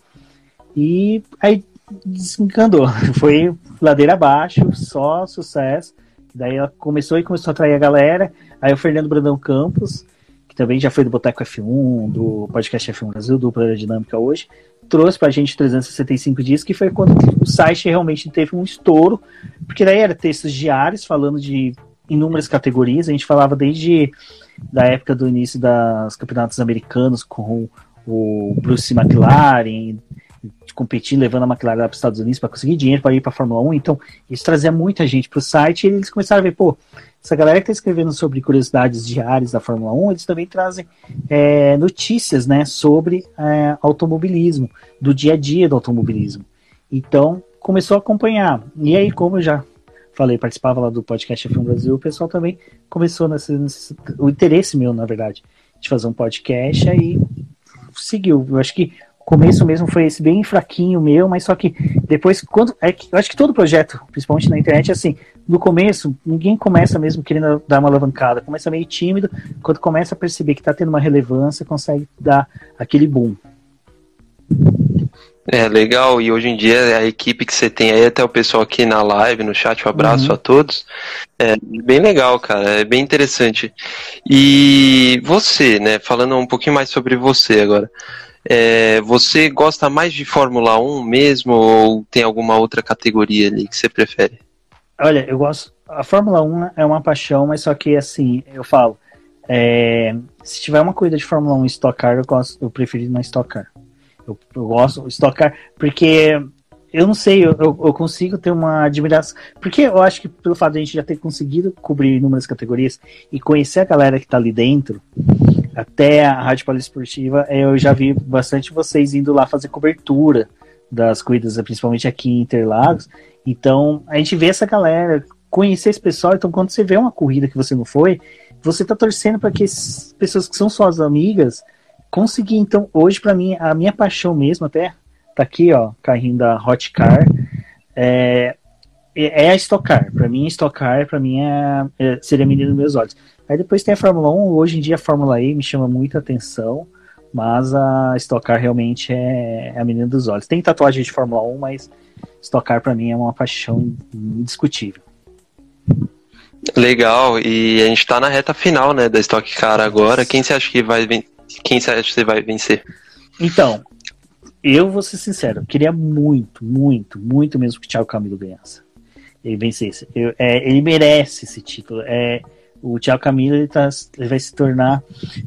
e aí desencantou, [LAUGHS] foi ladeira abaixo, só sucesso, daí ela começou e começou a atrair a galera, aí o Fernando Brandão Campos, que também já foi do Boteco F1, do podcast F1 Brasil, do Planeta Dinâmica hoje, trouxe pra gente 365 dias, que foi quando o site realmente teve um estouro, porque daí era textos diários falando de inúmeras categorias, a gente falava desde da época do início dos campeonatos americanos com o Bruce McLaren, competindo, levando a McLaren para os Estados Unidos para conseguir dinheiro para ir para a Fórmula 1. Então, isso trazia muita gente para o site e eles começaram a ver, pô, essa galera que está escrevendo sobre curiosidades diárias da Fórmula 1, eles também trazem é, notícias né, sobre é, automobilismo, do dia a dia do automobilismo. Então, começou a acompanhar. E aí, como eu já falei, participava lá do podcast F1 Brasil, o pessoal também começou nesse, nesse, o interesse meu, na verdade, de fazer um podcast, aí seguiu. Eu acho que começo mesmo foi esse bem fraquinho meu, mas só que depois, quando. É que, eu acho que todo projeto, principalmente na internet, é assim, no começo, ninguém começa mesmo querendo dar uma alavancada, começa meio tímido, quando começa a perceber que está tendo uma relevância, consegue dar aquele boom. É, legal, e hoje em dia a equipe que você tem aí, até o pessoal aqui na live, no chat, um abraço uhum. a todos. É bem legal, cara, é bem interessante. E você, né, falando um pouquinho mais sobre você agora. É, você gosta mais de Fórmula 1 mesmo ou tem alguma outra categoria ali que você prefere? Olha, eu gosto. a Fórmula 1 é uma paixão, mas só que assim, eu falo, é, se tiver uma corrida de Fórmula 1 Stock Car, eu, gosto, eu prefiro na Stock Car. Eu, eu gosto Stock Car, porque eu não sei, eu, eu, consigo ter uma admiração. Porque eu acho que pelo fato de a gente já ter conseguido cobrir inúmeras categorias e conhecer a galera que tá ali dentro, até a Rádio Poliesportiva, eu já vi bastante vocês indo lá fazer cobertura das corridas, principalmente aqui em Interlagos. Então, a gente vê essa galera, conhecer esse pessoal. Então, quando você vê uma corrida que você não foi, você tá torcendo para que as pessoas que são suas amigas conseguir. Então, hoje, para mim, a minha paixão mesmo, até tá aqui, ó, carrinho da Hot Car, é, é a Stock Car. Para mim, Stock Car, para mim, é, é, seria menino dos meus olhos. Aí depois tem a Fórmula 1, hoje em dia a Fórmula E me chama muita atenção, mas a Stock Car realmente é, é a menina dos olhos. Tem tatuagem de Fórmula 1, mas Stock Car para mim é uma paixão indiscutível. Legal, e a gente tá na reta final, né, da Stock Car agora. Quem você acha que vai quem você acha que vai vencer? Então, eu vou ser sincero, eu queria muito, muito, muito mesmo que o Thiago Camilo ganhasse. Ele vencesse. Eu, é, ele merece esse título. É, o Thiago Camilo ele, tá, ele vai se tornar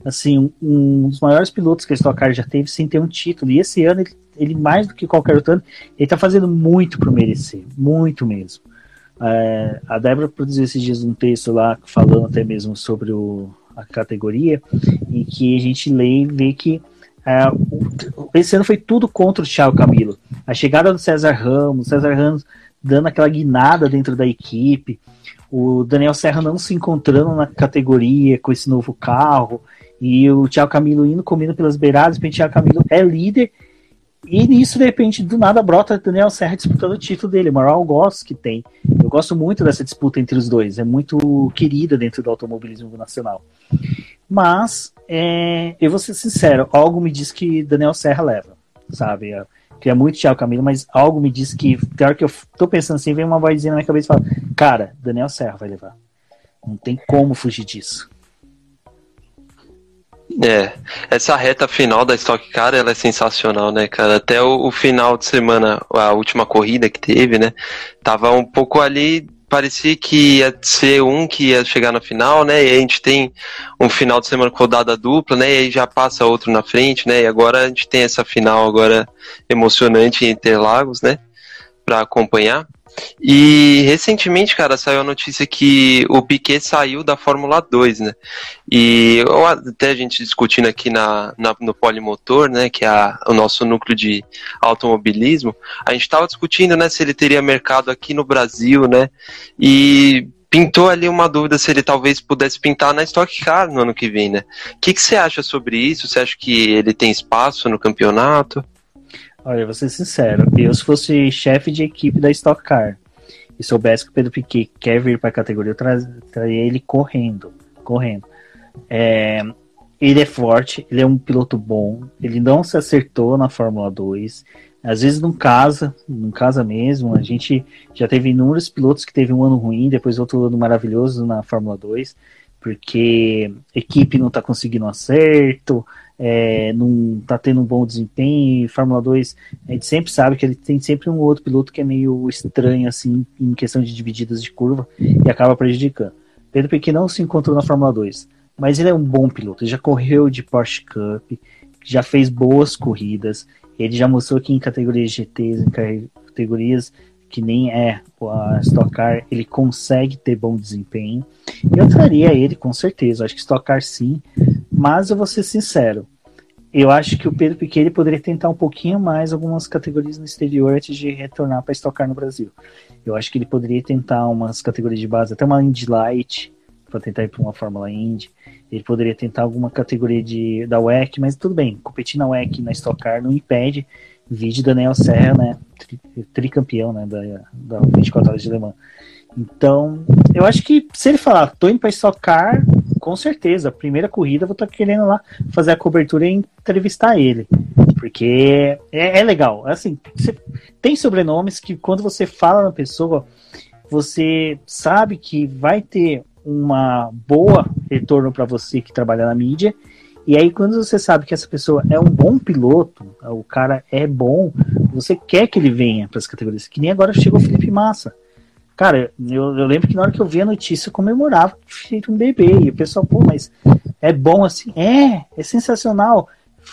assim um, um, dos maiores pilotos que a Stock já teve sem ter um título. E esse ano ele, ele mais do que qualquer outro ano, ele está fazendo muito para merecer, muito mesmo. É, a Débora produziu esses dias um texto lá falando até mesmo sobre o, a categoria, em que a gente lê e vê que é, esse ano foi tudo contra o Thiago Camilo. A chegada do César Ramos, César Ramos dando aquela guinada dentro da equipe, o Daniel Serra não se encontrando na categoria com esse novo carro, e o Thiago Camilo indo comendo pelas beiradas, o Thiago Camilo é líder e nisso, de repente, do nada brota Daniel Serra disputando o título dele, o maior gosto que tem. Eu gosto muito dessa disputa entre os dois, é muito querida dentro do automobilismo nacional. Mas, é, eu vou ser sincero, algo me diz que Daniel Serra leva, sabe? Queria muito Thiago Camilo, mas algo me diz que, hora que eu tô pensando assim, vem uma vozinha na minha cabeça e fala: Cara, Daniel Serra vai levar. Não tem como fugir disso. É, essa reta final da Stock Car ela é sensacional, né, cara? Até o, o, final de semana, a última corrida que teve, né? Tava um pouco ali, parecia que ia ser um que ia chegar na final, né? E a gente tem um final de semana com rodada dupla, né? E aí já passa outro na frente, né? E agora a gente tem essa final agora emocionante em Interlagos, né? Para acompanhar. E recentemente, cara, saiu a notícia que o Piquet saiu da Fórmula 2, né? E até a gente discutindo aqui na, na no Polimotor, né, que é a, o nosso núcleo de automobilismo, a gente estava discutindo, né, se ele teria mercado aqui no Brasil, né? E pintou ali uma dúvida se ele talvez pudesse pintar na Stock Car no ano que vem, né? O que, que você acha sobre isso? Você acha que ele tem espaço no campeonato? Olha, vou ser sincero, eu se fosse chefe de equipe da Stock Car e soubesse que o Pedro Piquet quer vir para a categoria, eu traria ele correndo, correndo. É, ele é forte, ele é um piloto bom, ele não se acertou na Fórmula 2, às vezes não casa, não casa mesmo. A gente já teve inúmeros pilotos que teve um ano ruim, depois outro ano maravilhoso na Fórmula 2, porque equipe não está conseguindo acerto, é, não tá tendo um bom desempenho. Fórmula 2, a gente sempre sabe que ele tem sempre um outro piloto que é meio estranho, assim, em questão de divididas de curva e acaba prejudicando. Pedro Piquet não se encontrou na Fórmula 2, mas ele é um bom piloto. Ele já correu de Porsche Cup, já fez boas corridas. Ele já mostrou que em categorias GTs, em categorias que nem é a Stock Car, ele consegue ter bom desempenho. Eu traria ele com certeza, acho que Stock Car sim, mas eu vou ser sincero, eu acho que o Pedro Piquet poderia tentar um pouquinho mais algumas categorias no exterior antes de retornar para Stock Car no Brasil. Eu acho que ele poderia tentar umas categorias de base, até uma Indy Light, para tentar ir para uma Fórmula Indy. Ele poderia tentar alguma categoria de, da WEC, mas tudo bem, competir na WEC na Stock Car não impede Vídeo Daniel Serra, né? Tri, tricampeão, né? Da, da 24 horas de Le Mans. Então, eu acho que se ele falar, tô indo pra estocar, com certeza, a primeira corrida eu vou estar tá querendo lá fazer a cobertura e entrevistar ele. Porque é, é legal. Assim, tem sobrenomes que quando você fala na pessoa, você sabe que vai ter uma boa retorno para você que trabalha na mídia e aí, quando você sabe que essa pessoa é um bom piloto, o cara é bom, você quer que ele venha para as categorias. Que nem agora chegou o Felipe Massa. Cara, eu, eu, lembro que na hora que eu vi a notícia eu comemorava feito um bebê. E o pessoal, pô, mas é bom assim? É, é sensacional.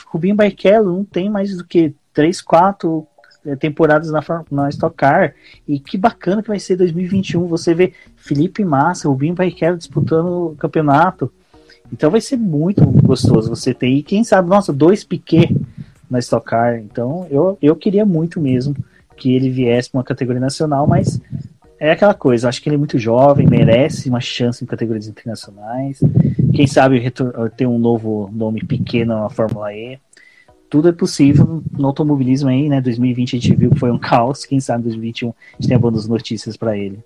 Rubinho Barrichello não tem mais do que três, quatro é, temporadas na, na Stock Car. E que bacana que vai ser 2021. Você vê Felipe Massa, Rubinho Barrichello disputando o campeonato. Então vai ser muito gostoso você ter. E quem sabe, nossa, dois Piquet na Stock Car. Então eu, eu queria muito mesmo que ele viesse para uma categoria nacional, mas é aquela coisa, acho que ele é muito jovem, merece uma chance em categorias internacionais. Quem sabe ter um novo nome pequeno na Fórmula E. Tudo é possível no automobilismo aí, né? 2020 a gente viu que foi um caos. Quem sabe 2021 a gente tem boas notícias para ele.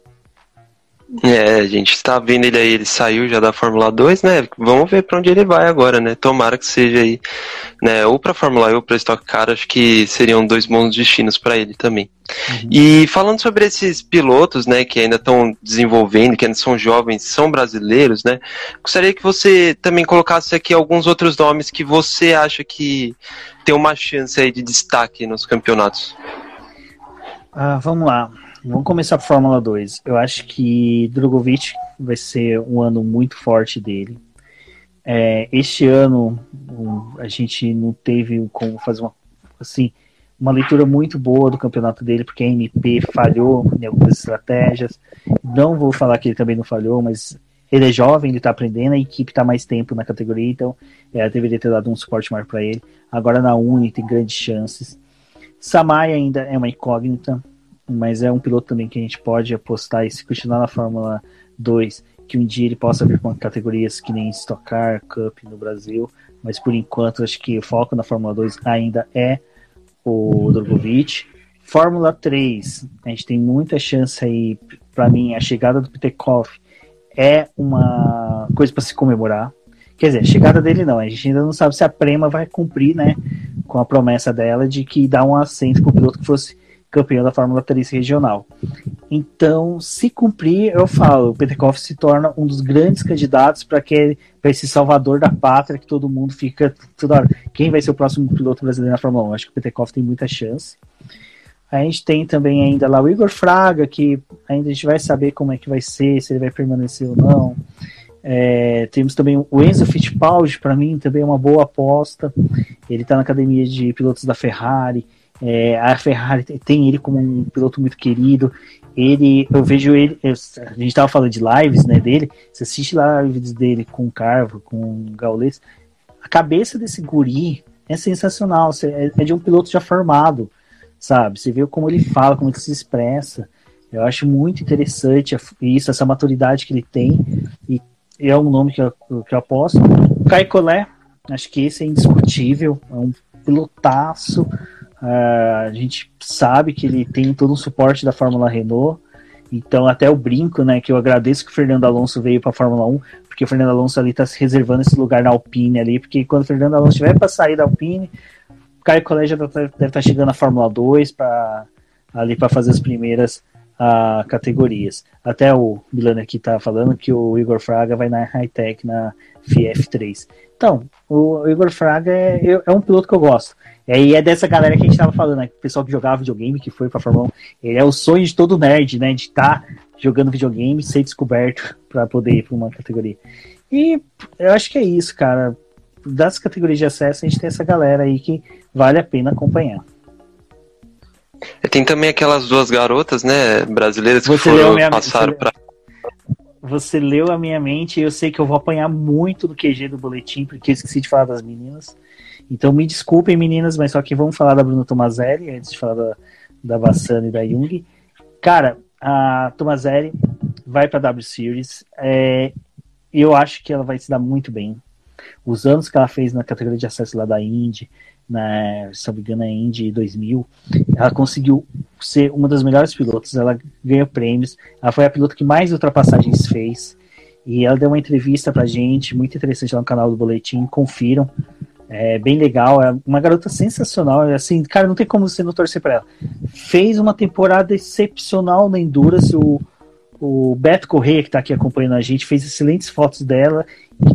É, a gente está vendo ele aí, ele saiu já da Fórmula 2, né? Vamos ver para onde ele vai agora, né? Tomara que seja aí, né? Ou para Fórmula E ou para Stock Car, acho que seriam dois bons destinos para ele também. Uhum. E falando sobre esses pilotos, né, que ainda estão desenvolvendo, que ainda são jovens, são brasileiros, né? Gostaria que você também colocasse aqui alguns outros nomes que você acha que tem uma chance aí de destaque nos campeonatos. Ah, vamos lá. Vamos começar por Fórmula 2. Eu acho que Drogovic vai ser um ano muito forte dele. É, este ano a gente não teve como fazer uma assim uma leitura muito boa do campeonato dele, porque a MP falhou em algumas estratégias. Não vou falar que ele também não falhou, mas ele é jovem, ele está aprendendo, a equipe está mais tempo na categoria, então é, deveria ter dado um suporte maior para ele. Agora na Uni tem grandes chances. Samai ainda é uma incógnita, mas é um piloto também que a gente pode apostar e se continuar na Fórmula 2, que um dia ele possa vir com categorias que nem Stock Car, Cup no Brasil, mas por enquanto acho que o foco na Fórmula 2 ainda é o Drogovic. Fórmula 3, a gente tem muita chance aí, para mim, a chegada do Petekov é uma coisa para se comemorar. Quer dizer, a chegada dele não, a gente ainda não sabe se a Prema vai cumprir, né, com a promessa dela de que dá um assento para o piloto que fosse campeão da Fórmula 3 regional. Então, se cumprir, eu falo, o Petekoff se torna um dos grandes candidatos para esse salvador da pátria que todo mundo fica toda hora. Quem vai ser o próximo piloto brasileiro na Fórmula 1? Acho que o Petekoff tem muita chance. A gente tem também ainda lá o Igor Fraga, que ainda a gente vai saber como é que vai ser, se ele vai permanecer ou não. É, temos também o Enzo Fittipaldi, para mim também é uma boa aposta. Ele está na academia de pilotos da Ferrari. É, a Ferrari tem ele como um piloto muito querido. Ele, eu vejo ele, eu, a gente estava falando de lives, né, dele. Você assiste lives dele com o Carvo, com o Gaules. A cabeça desse guri é sensacional. É, é de um piloto já formado, sabe? Você vê como ele fala, como ele se expressa. Eu acho muito interessante isso, essa maturidade que ele tem. E é um nome que eu, que eu aposto. O Kai Collet, acho que esse é indiscutível. É um pilotaço Uh, a gente sabe que ele tem todo o suporte da Fórmula Renault. Então, até o brinco, né? Que eu agradeço que o Fernando Alonso veio para a Fórmula 1, porque o Fernando Alonso ali está se reservando esse lugar na Alpine ali, porque quando o Fernando Alonso estiver para sair da Alpine, o Caio Colégio deve estar tá chegando na Fórmula 2 para ali para fazer as primeiras uh, categorias. Até o Milano aqui tá falando que o Igor Fraga vai na High Tech na FF3. Então, o Igor Fraga é, é um piloto que eu gosto. E é dessa galera que a gente tava falando, né? O pessoal que jogava videogame, que foi pra Fórmula 1. Ele é o sonho de todo nerd, né? De estar tá jogando videogame, ser descoberto [LAUGHS] para poder ir pra uma categoria. E eu acho que é isso, cara. Das categorias de acesso, a gente tem essa galera aí que vale a pena acompanhar. Tem também aquelas duas garotas, né, brasileiras que foram passar para você leu a minha mente e eu sei que eu vou apanhar muito do QG do boletim, porque eu esqueci de falar das meninas. Então me desculpem, meninas, mas só que vamos falar da Bruna Tomazelli antes de falar da, da Bassana e da Jung. Cara, a Tomazelli vai para a W Series. É, eu acho que ela vai se dar muito bem. Os anos que ela fez na categoria de acesso lá da Indy, na, se não me engano, é Indy 2000, ela conseguiu ser uma das melhores pilotos. Ela ganhou prêmios. Ela foi a piloto que mais ultrapassagens fez. E ela deu uma entrevista pra gente, muito interessante lá no canal do Boletim. Confiram. É bem legal, é uma garota sensacional. Assim, cara, não tem como você não torcer para ela. Fez uma temporada excepcional na Endurance. O, o Beto Correia, que está aqui acompanhando a gente, fez excelentes fotos dela.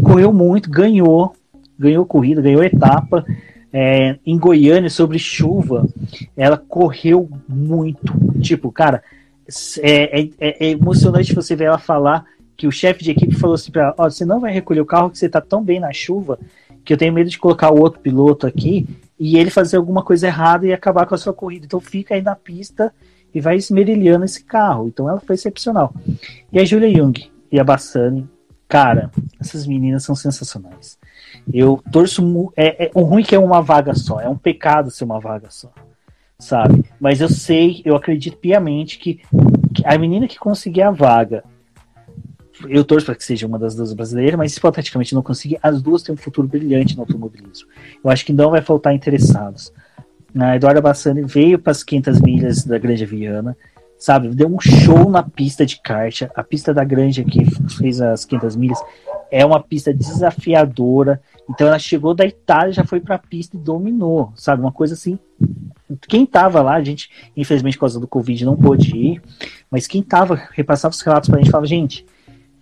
correu muito, ganhou, ganhou corrida, ganhou etapa. É, em Goiânia, sobre chuva, ela correu muito. Tipo, cara, é, é, é, emocionante você ver ela falar que o chefe de equipe falou assim para ela: você não vai recolher o carro que você tá tão bem na chuva que eu tenho medo de colocar o outro piloto aqui e ele fazer alguma coisa errada e acabar com a sua corrida. Então fica aí na pista e vai esmerilhando esse carro. Então ela foi excepcional. E a Julia Jung e a Bassani, cara, essas meninas são sensacionais. Eu torço. É, é, o ruim é que é uma vaga só, é um pecado ser uma vaga só, sabe? Mas eu sei, eu acredito piamente que, que a menina que conseguir a vaga eu torço para que seja uma das duas brasileiras, mas hipoteticamente não conseguir, as duas têm um futuro brilhante no automobilismo. Eu acho que não vai faltar interessados. A Eduarda Bassani veio para as 500 milhas da Grande Viana, sabe? Deu um show na pista de kart. A pista da Grande que fez as 500 milhas é uma pista desafiadora. Então ela chegou da Itália, já foi para a pista e dominou, sabe? Uma coisa assim. Quem tava lá, a gente, infelizmente por causa do Covid não pôde ir, mas quem tava repassava os relatos para a gente, falava, gente,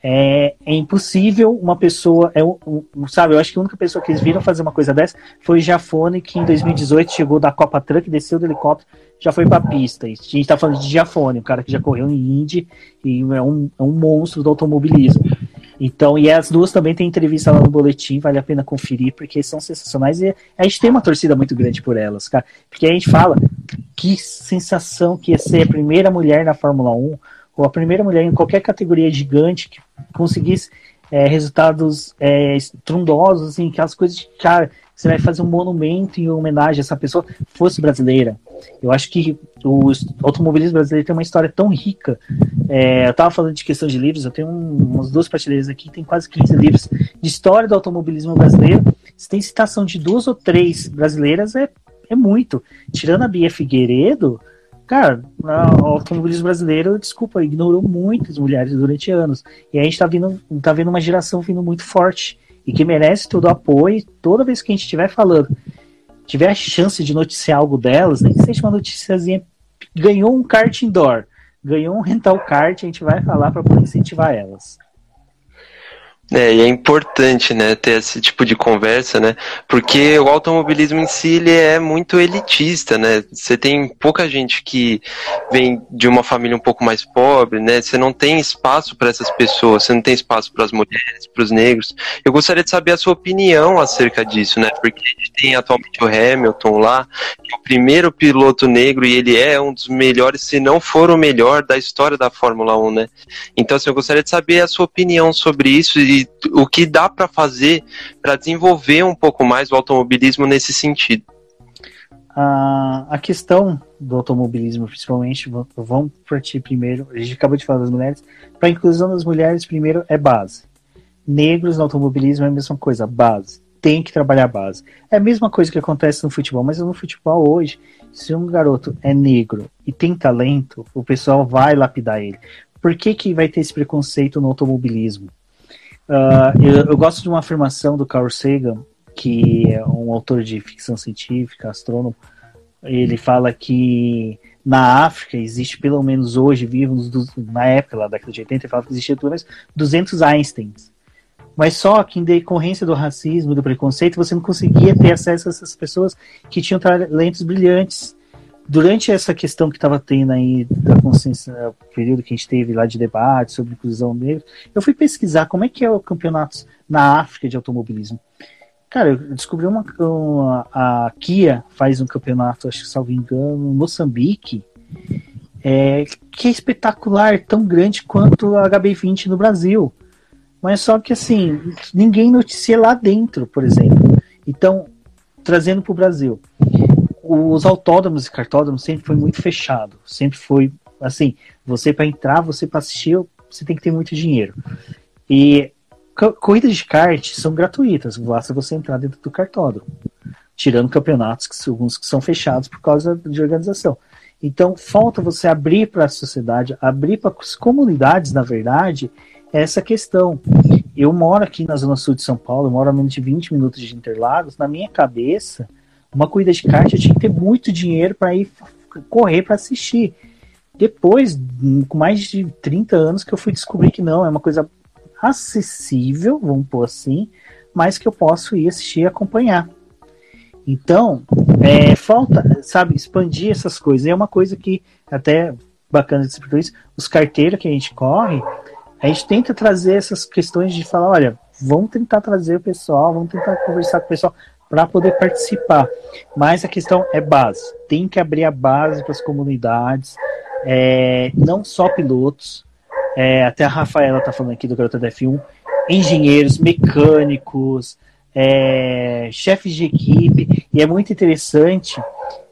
é, é, impossível uma pessoa, é, um, sabe, eu acho que a única pessoa que eles viram fazer uma coisa dessa foi o Jafone, que em 2018 chegou da Copa Truck, desceu do helicóptero, já foi pra pista. E a gente tá falando de Jafone, um cara que já correu em Indy e é um, é um monstro do automobilismo. Então, e as duas também têm entrevista lá no boletim, vale a pena conferir, porque são sensacionais e a gente tem uma torcida muito grande por elas, cara. Porque a gente fala que sensação que ia ser a primeira mulher na Fórmula 1, ou a primeira mulher em qualquer categoria gigante que conseguisse é, resultados é, estrondosos, assim, aquelas coisas de cara, você vai fazer um monumento em homenagem a essa pessoa, fosse brasileira. Eu acho que o automobilismo brasileiro tem uma história tão rica. É, eu estava falando de questão de livros, eu tenho um, umas duas prateleiras aqui, tem quase 15 livros de história do automobilismo brasileiro. Se tem citação de duas ou três brasileiras, é, é muito. Tirando a Bia Figueiredo, Cara, o automobilismo brasileiro, desculpa, ignorou muitas mulheres durante anos. E a gente tá, vindo, tá vendo uma geração vindo muito forte e que merece todo o apoio. Toda vez que a gente estiver falando, tiver a chance de noticiar algo delas, nem que seja uma noticiazinha, ganhou um kart indoor, ganhou um rental kart, a gente vai falar para poder incentivar elas. É, e é importante, né, ter esse tipo de conversa, né, porque o automobilismo em si, ele é muito elitista, né, você tem pouca gente que vem de uma família um pouco mais pobre, né, você não tem espaço para essas pessoas, você não tem espaço para as mulheres, para os negros. Eu gostaria de saber a sua opinião acerca disso, né, porque a gente tem atualmente o Hamilton lá, que é o primeiro piloto negro e ele é um dos melhores, se não for o melhor da história da Fórmula 1, né. Então, assim, eu gostaria de saber a sua opinião sobre isso e o que dá para fazer para desenvolver um pouco mais o automobilismo nesse sentido. A, questão do automobilismo, principalmente, vamos partir primeiro, a gente acabou de falar das mulheres, para a inclusão das mulheres, primeiro é base. Negros no automobilismo é a mesma coisa, base. Tem que trabalhar a base. É a mesma coisa que acontece no futebol, mas no futebol hoje, se um garoto é negro e tem talento, o pessoal vai lapidar ele. Por que, que vai ter esse preconceito no automobilismo? Uh, eu, eu, gosto de uma afirmação do Carl Sagan, que é um autor de ficção científica, astrônomo. Ele fala que na África existe pelo menos hoje, vivos na época, lá da década de 80, ele fala que existia pelo menos 200 Einsteins. Mas só que em decorrência do racismo, do preconceito, você não conseguia ter acesso a essas pessoas que tinham talentos brilhantes durante essa questão que estava tendo aí da consciência, o período que a gente teve lá de debate sobre inclusão negra, eu fui pesquisar como é que é o campeonato na África de automobilismo. Cara, eu descobri uma, uma a Kia faz um campeonato, acho que salvo engano, em Moçambique, é, que é espetacular, tão grande quanto a HB20 no Brasil. Mas só que assim, ninguém noticia lá dentro, por exemplo. Então, trazendo para o Brasil os autódromos e cartódromos sempre foi muito fechado. Sempre foi assim, você para entrar, você para assistir, você tem que ter muito dinheiro. E corridas de kart são gratuitas, basta você entrar dentro do cartódromo. Tirando campeonatos que alguns que são fechados por causa de organização. Então, falta você abrir para a sociedade, abrir para as comunidades, na verdade, essa questão. Eu moro aqui na Zona Sul de São Paulo, eu moro a menos de 20 minutos de Interlagos. Na minha cabeça, uma corrida de kart eu tinha que ter muito dinheiro para ir correr para assistir. Depois, com mais de 30 anos, que eu fui descobrir que não, é uma coisa acessível, vamos pôr assim, mas que eu posso ir assistir e acompanhar. Então, é, falta, sabe, expandir essas coisas. É uma coisa que até bacana desse isso. Os carteiros que a gente corre, a gente tenta trazer essas questões de falar, olha, vamos tentar trazer o pessoal, vamos tentar conversar com o pessoal para poder participar. Mas a questão é base. Tem que abrir a base para as comunidades, é, não só pilotos. É, até a Rafaela está falando aqui do Garota da F1, engenheiros, mecânicos, é, chefes de equipe, e é muito interessante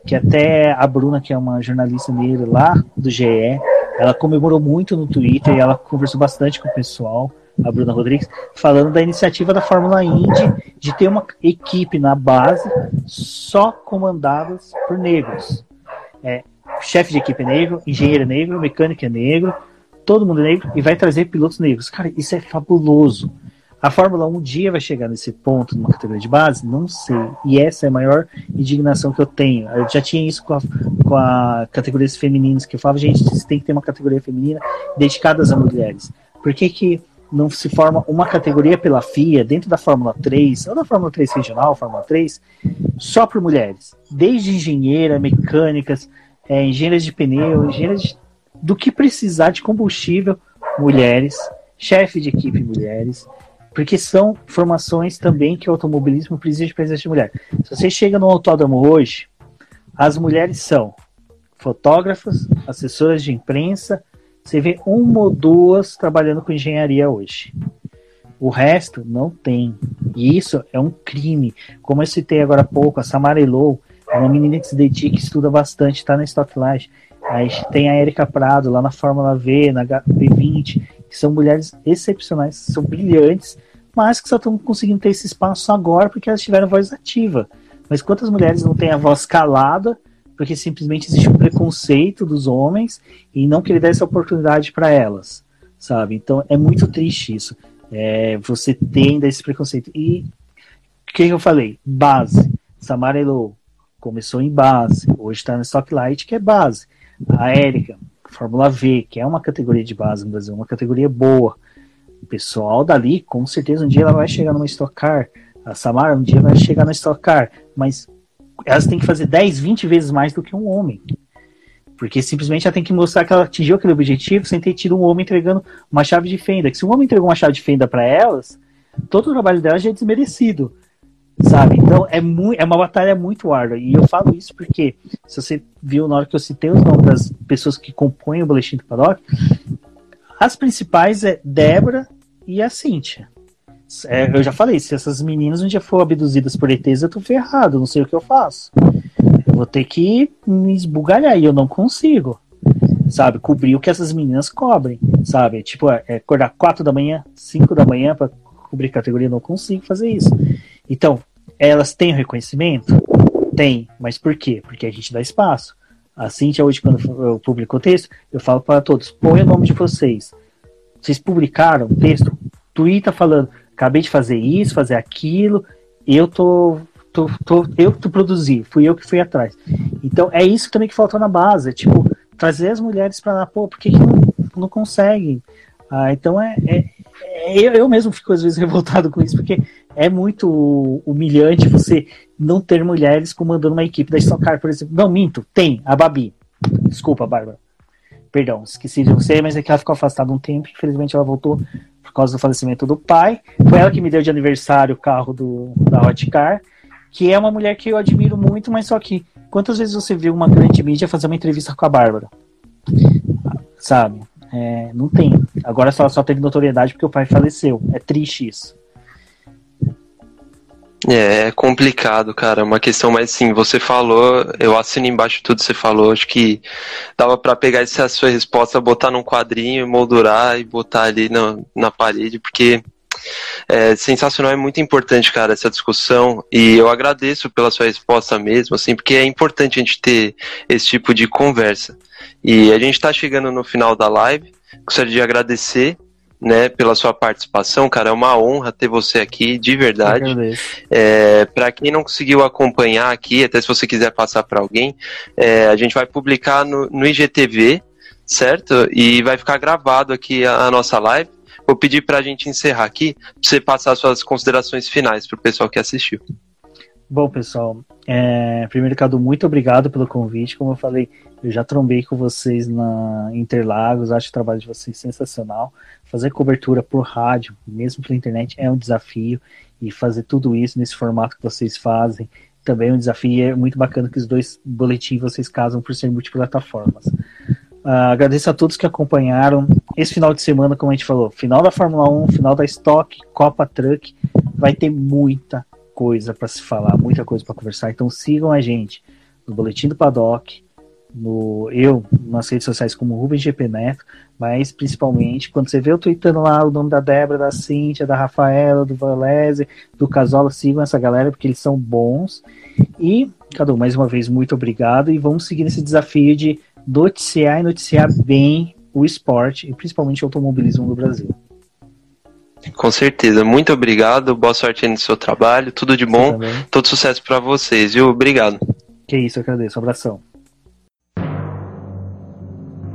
que até a Bruna, que é uma jornalista negra lá do GE, ela comemorou muito no Twitter e ela conversou bastante com o pessoal, a Bruna Rodrigues, falando da iniciativa da Fórmula Indy de ter uma equipe na base só comandadas por negros. É, chefe de equipe é negro, engenheiro é negro, mecânico é negro, todo mundo é negro e vai trazer pilotos negros. Cara, isso é fabuloso. A Fórmula 1 um dia vai chegar nesse ponto numa categoria de base? Não sei. E essa é a maior indignação que eu tenho. Eu já tinha isso com a, com a categorias femininas, que eu falava, gente, tem que ter uma categoria feminina dedicada às mulheres. Por que, que não se forma uma categoria pela FIA dentro da Fórmula 3, ou da Fórmula 3 regional, Fórmula 3, só para mulheres? Desde engenheira, mecânicas, é, engenheiras de pneu, engenheiras de, do que precisar de combustível, mulheres, chefe de equipe, mulheres porque são formações também que o automobilismo precisa de presença de mulher. Se você chega no autódromo hoje, as mulheres são fotógrafas, assessoras de imprensa, você vê uma ou duas trabalhando com engenharia hoje. O resto não tem. E isso é um crime. Como eu citei agora há pouco, a Samara Elou, é uma menina que se dedica, que estuda bastante, está na Stocklight. Aí tem a Erika Prado lá na Fórmula V, na B20, que são mulheres excepcionais, são brilhantes, mas que só estão conseguindo ter esse espaço agora porque elas tiveram voz ativa. Mas quantas mulheres não têm a voz calada porque simplesmente existe um preconceito dos homens e não querer dar essa oportunidade para elas, sabe? Então é muito triste isso. É, você tem esse preconceito. E o que eu falei? Base. Samara Elo começou em base, hoje está na Stocklight, que é base. A Érica, Fórmula V, que é uma categoria de base no Brasil, uma categoria boa. O pessoal dali, com certeza, um dia ela vai chegar numa Stock Car. A Samara um dia vai chegar na Stock Car. Mas elas têm que fazer 10, 20 vezes mais do que um homem. Porque simplesmente ela tem que mostrar que ela atingiu aquele objetivo sem ter tido um homem entregando uma chave de fenda. Que se um homem entregou uma chave de fenda para elas, todo o trabalho delas já é desmerecido. Sabe? Então é, muito, é uma batalha muito árdua. E eu falo isso porque, se você viu na hora que eu citei os nomes das pessoas que compõem o Boletim do Paddock, as principais é Débora e a Cíntia. É, eu já falei, se essas meninas um dia for abduzidas por ETs, eu tô ferrado, não sei o que eu faço. Vou ter que me esbugalhar e eu não consigo. Sabe, cobrir o que essas meninas cobrem, sabe? Tipo, é, é acordar 4 da manhã, 5 da manhã para cobrir categoria, não consigo fazer isso. Então, elas têm reconhecimento? Tem, mas por quê? Porque a gente dá espaço. A Cintia, hoje, quando eu publico o texto, eu falo para todos: põe o nome de vocês. Vocês publicaram o texto? Twitter falando: acabei de fazer isso, fazer aquilo, eu tô, tô, tô, eu que produzi, fui eu que fui atrás. Então é isso também que faltou na base, é, tipo, trazer as mulheres para pô, por que, que não, não conseguem? Ah, então é, é, é, eu, eu mesmo fico às vezes [LAUGHS] revoltado com isso, porque é muito humilhante você não ter mulheres comandando uma equipe da Stock Car, por exemplo. Não, minto, tem, a Babi. Desculpa, Bárbara. Perdão, esqueci de você, mas é que ela ficou afastada um tempo, infelizmente ela voltou por causa do falecimento do pai. Foi ela que me deu de aniversário o carro do, da Hot Car, que é uma mulher que eu admiro muito, mas só que quantas vezes você viu uma grande mídia fazer uma entrevista com a Bárbara? Sabe? É, não tem. Agora ela só teve notoriedade porque o pai faleceu. É triste isso. É, é complicado, cara. É uma questão mais assim, você falou, eu assino embaixo tudo que você falou, acho que dava para pegar essa sua resposta, botar num quadrinho, moldurar e botar ali na, na parede, porque é sensacional, é muito importante, cara, essa discussão. E eu agradeço pela sua resposta mesmo, assim, porque é importante a gente ter esse tipo de conversa. E a gente está chegando no final da live. Gostaria de agradecer né, pela sua participação, cara. É uma honra ter você aqui, de verdade. É, para quem não conseguiu acompanhar aqui, até se você quiser passar para alguém, é, a gente vai publicar no, no IGTV, certo? E vai ficar gravado aqui a, a nossa live. Vou pedir para a gente encerrar aqui, para você passar suas considerações finais para o pessoal que assistiu. Bom, pessoal, é, primeiro, Cadu, muito obrigado pelo convite. Como eu falei, Eu já trombei com vocês na Interlagos, acho o trabalho de vocês sensacional. Fazer cobertura por rádio, mesmo pela internet, é um desafio. E fazer tudo isso nesse formato que vocês fazem também é um desafio. é muito bacana que os dois boletins vocês casam por ser multiplataformas. Uh, agradeço a todos que acompanharam. Esse final de semana, como a gente falou, final da Fórmula 1, final da Stock, Copa Truck, vai ter muita coisa para se falar, muita coisa para conversar. Então sigam a gente no Boletim do Paddock, no eu nas redes sociais como Rubens GP Neto, mas principalmente quando você vê eu tweetando lá o nome da Débora, da Cíntia, da Rafaela, do Valese, do Casola, sigam essa galera porque eles são bons. E, Cadu, mais uma vez, muito obrigado e vamos seguir nesse desafio de noticiar e noticiar bem o esporte e principalmente o automobilismo no Brasil. Com certeza. Muito obrigado. Boa sorte aí no seu trabalho. Tudo de bom. Todo sucesso para vocês, viu? Obrigado. Que isso, eu agradeço. Um abração.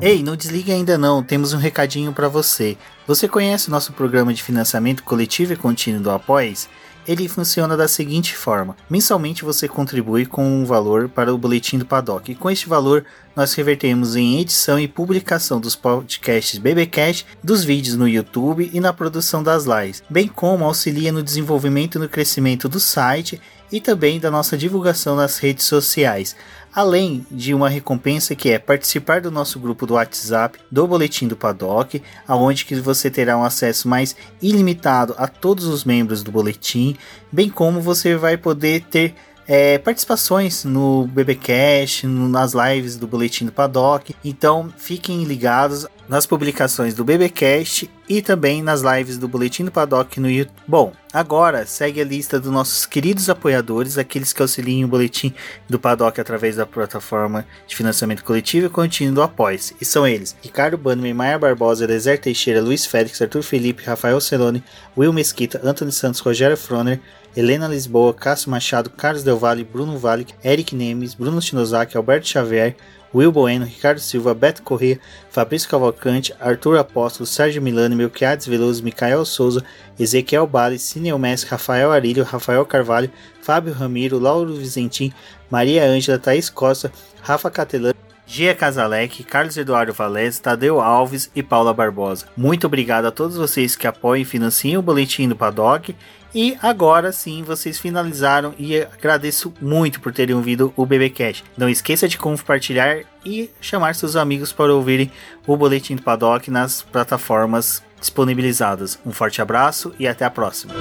Ei, não desligue ainda não, temos um recadinho para você. Você conhece o nosso programa de financiamento coletivo e contínuo do Apoies? ele funciona da seguinte forma: mensalmente você contribui com um valor para o boletim do Paddock, e com este valor nós revertemos em edição e publicação dos podcasts BBcast, dos vídeos no YouTube e na produção das lives, bem como auxilia no desenvolvimento e no crescimento do site e também da nossa divulgação nas redes sociais. Além de uma recompensa que é participar do nosso grupo do WhatsApp do Boletim do Paddock, aonde que você terá um acesso mais ilimitado a todos os membros do boletim, bem como você vai poder ter é, participações no BBcast, nas lives do Boletim do Paddock. Então fiquem ligados nas publicações do BBcast e também nas lives do Boletim do Paddock no YouTube. Bom, agora segue a lista dos nossos queridos apoiadores, aqueles que auxiliam o Boletim do Paddock através da plataforma de financiamento coletivo e contínuo do Apoies. E são eles: Ricardo Bannerman, Maia Barbosa, Deser Teixeira, Luiz Félix, Arthur Felipe, Rafael Celone, Will Mesquita, Antônio Santos, Rogério Froner, Helena Lisboa, Cássio Machado, Carlos Del Valle, Bruno Vale, Eric Nemes, Bruno Shinozaki, Alberto Xavier, Will Bueno, Ricardo Silva, Beto Corrêa, Fabrício Cavalcante, Arthur Apóstolo, Sérgio Milano, Melquiades Veloso, Micael Souza, Ezequiel Bale, Cineu Messi, Rafael Arilho, Rafael Carvalho, Fábio Ramiro, Lauro Vizentim, Maria Ângela, Thaís Costa, Rafa Catelã, Gia Casalec, Carlos Eduardo Valés, Tadeu Alves e Paula Barbosa. Muito obrigado a todos vocês que apoiam e financiam o Boletim do Paddock. E agora sim, vocês finalizaram e agradeço muito por terem ouvido o BBcast. Não esqueça de compartilhar e chamar seus amigos para ouvirem o Boletim do Paddock nas plataformas disponibilizadas. Um forte abraço e até a próxima.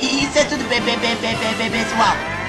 Isso é tudo, pessoal.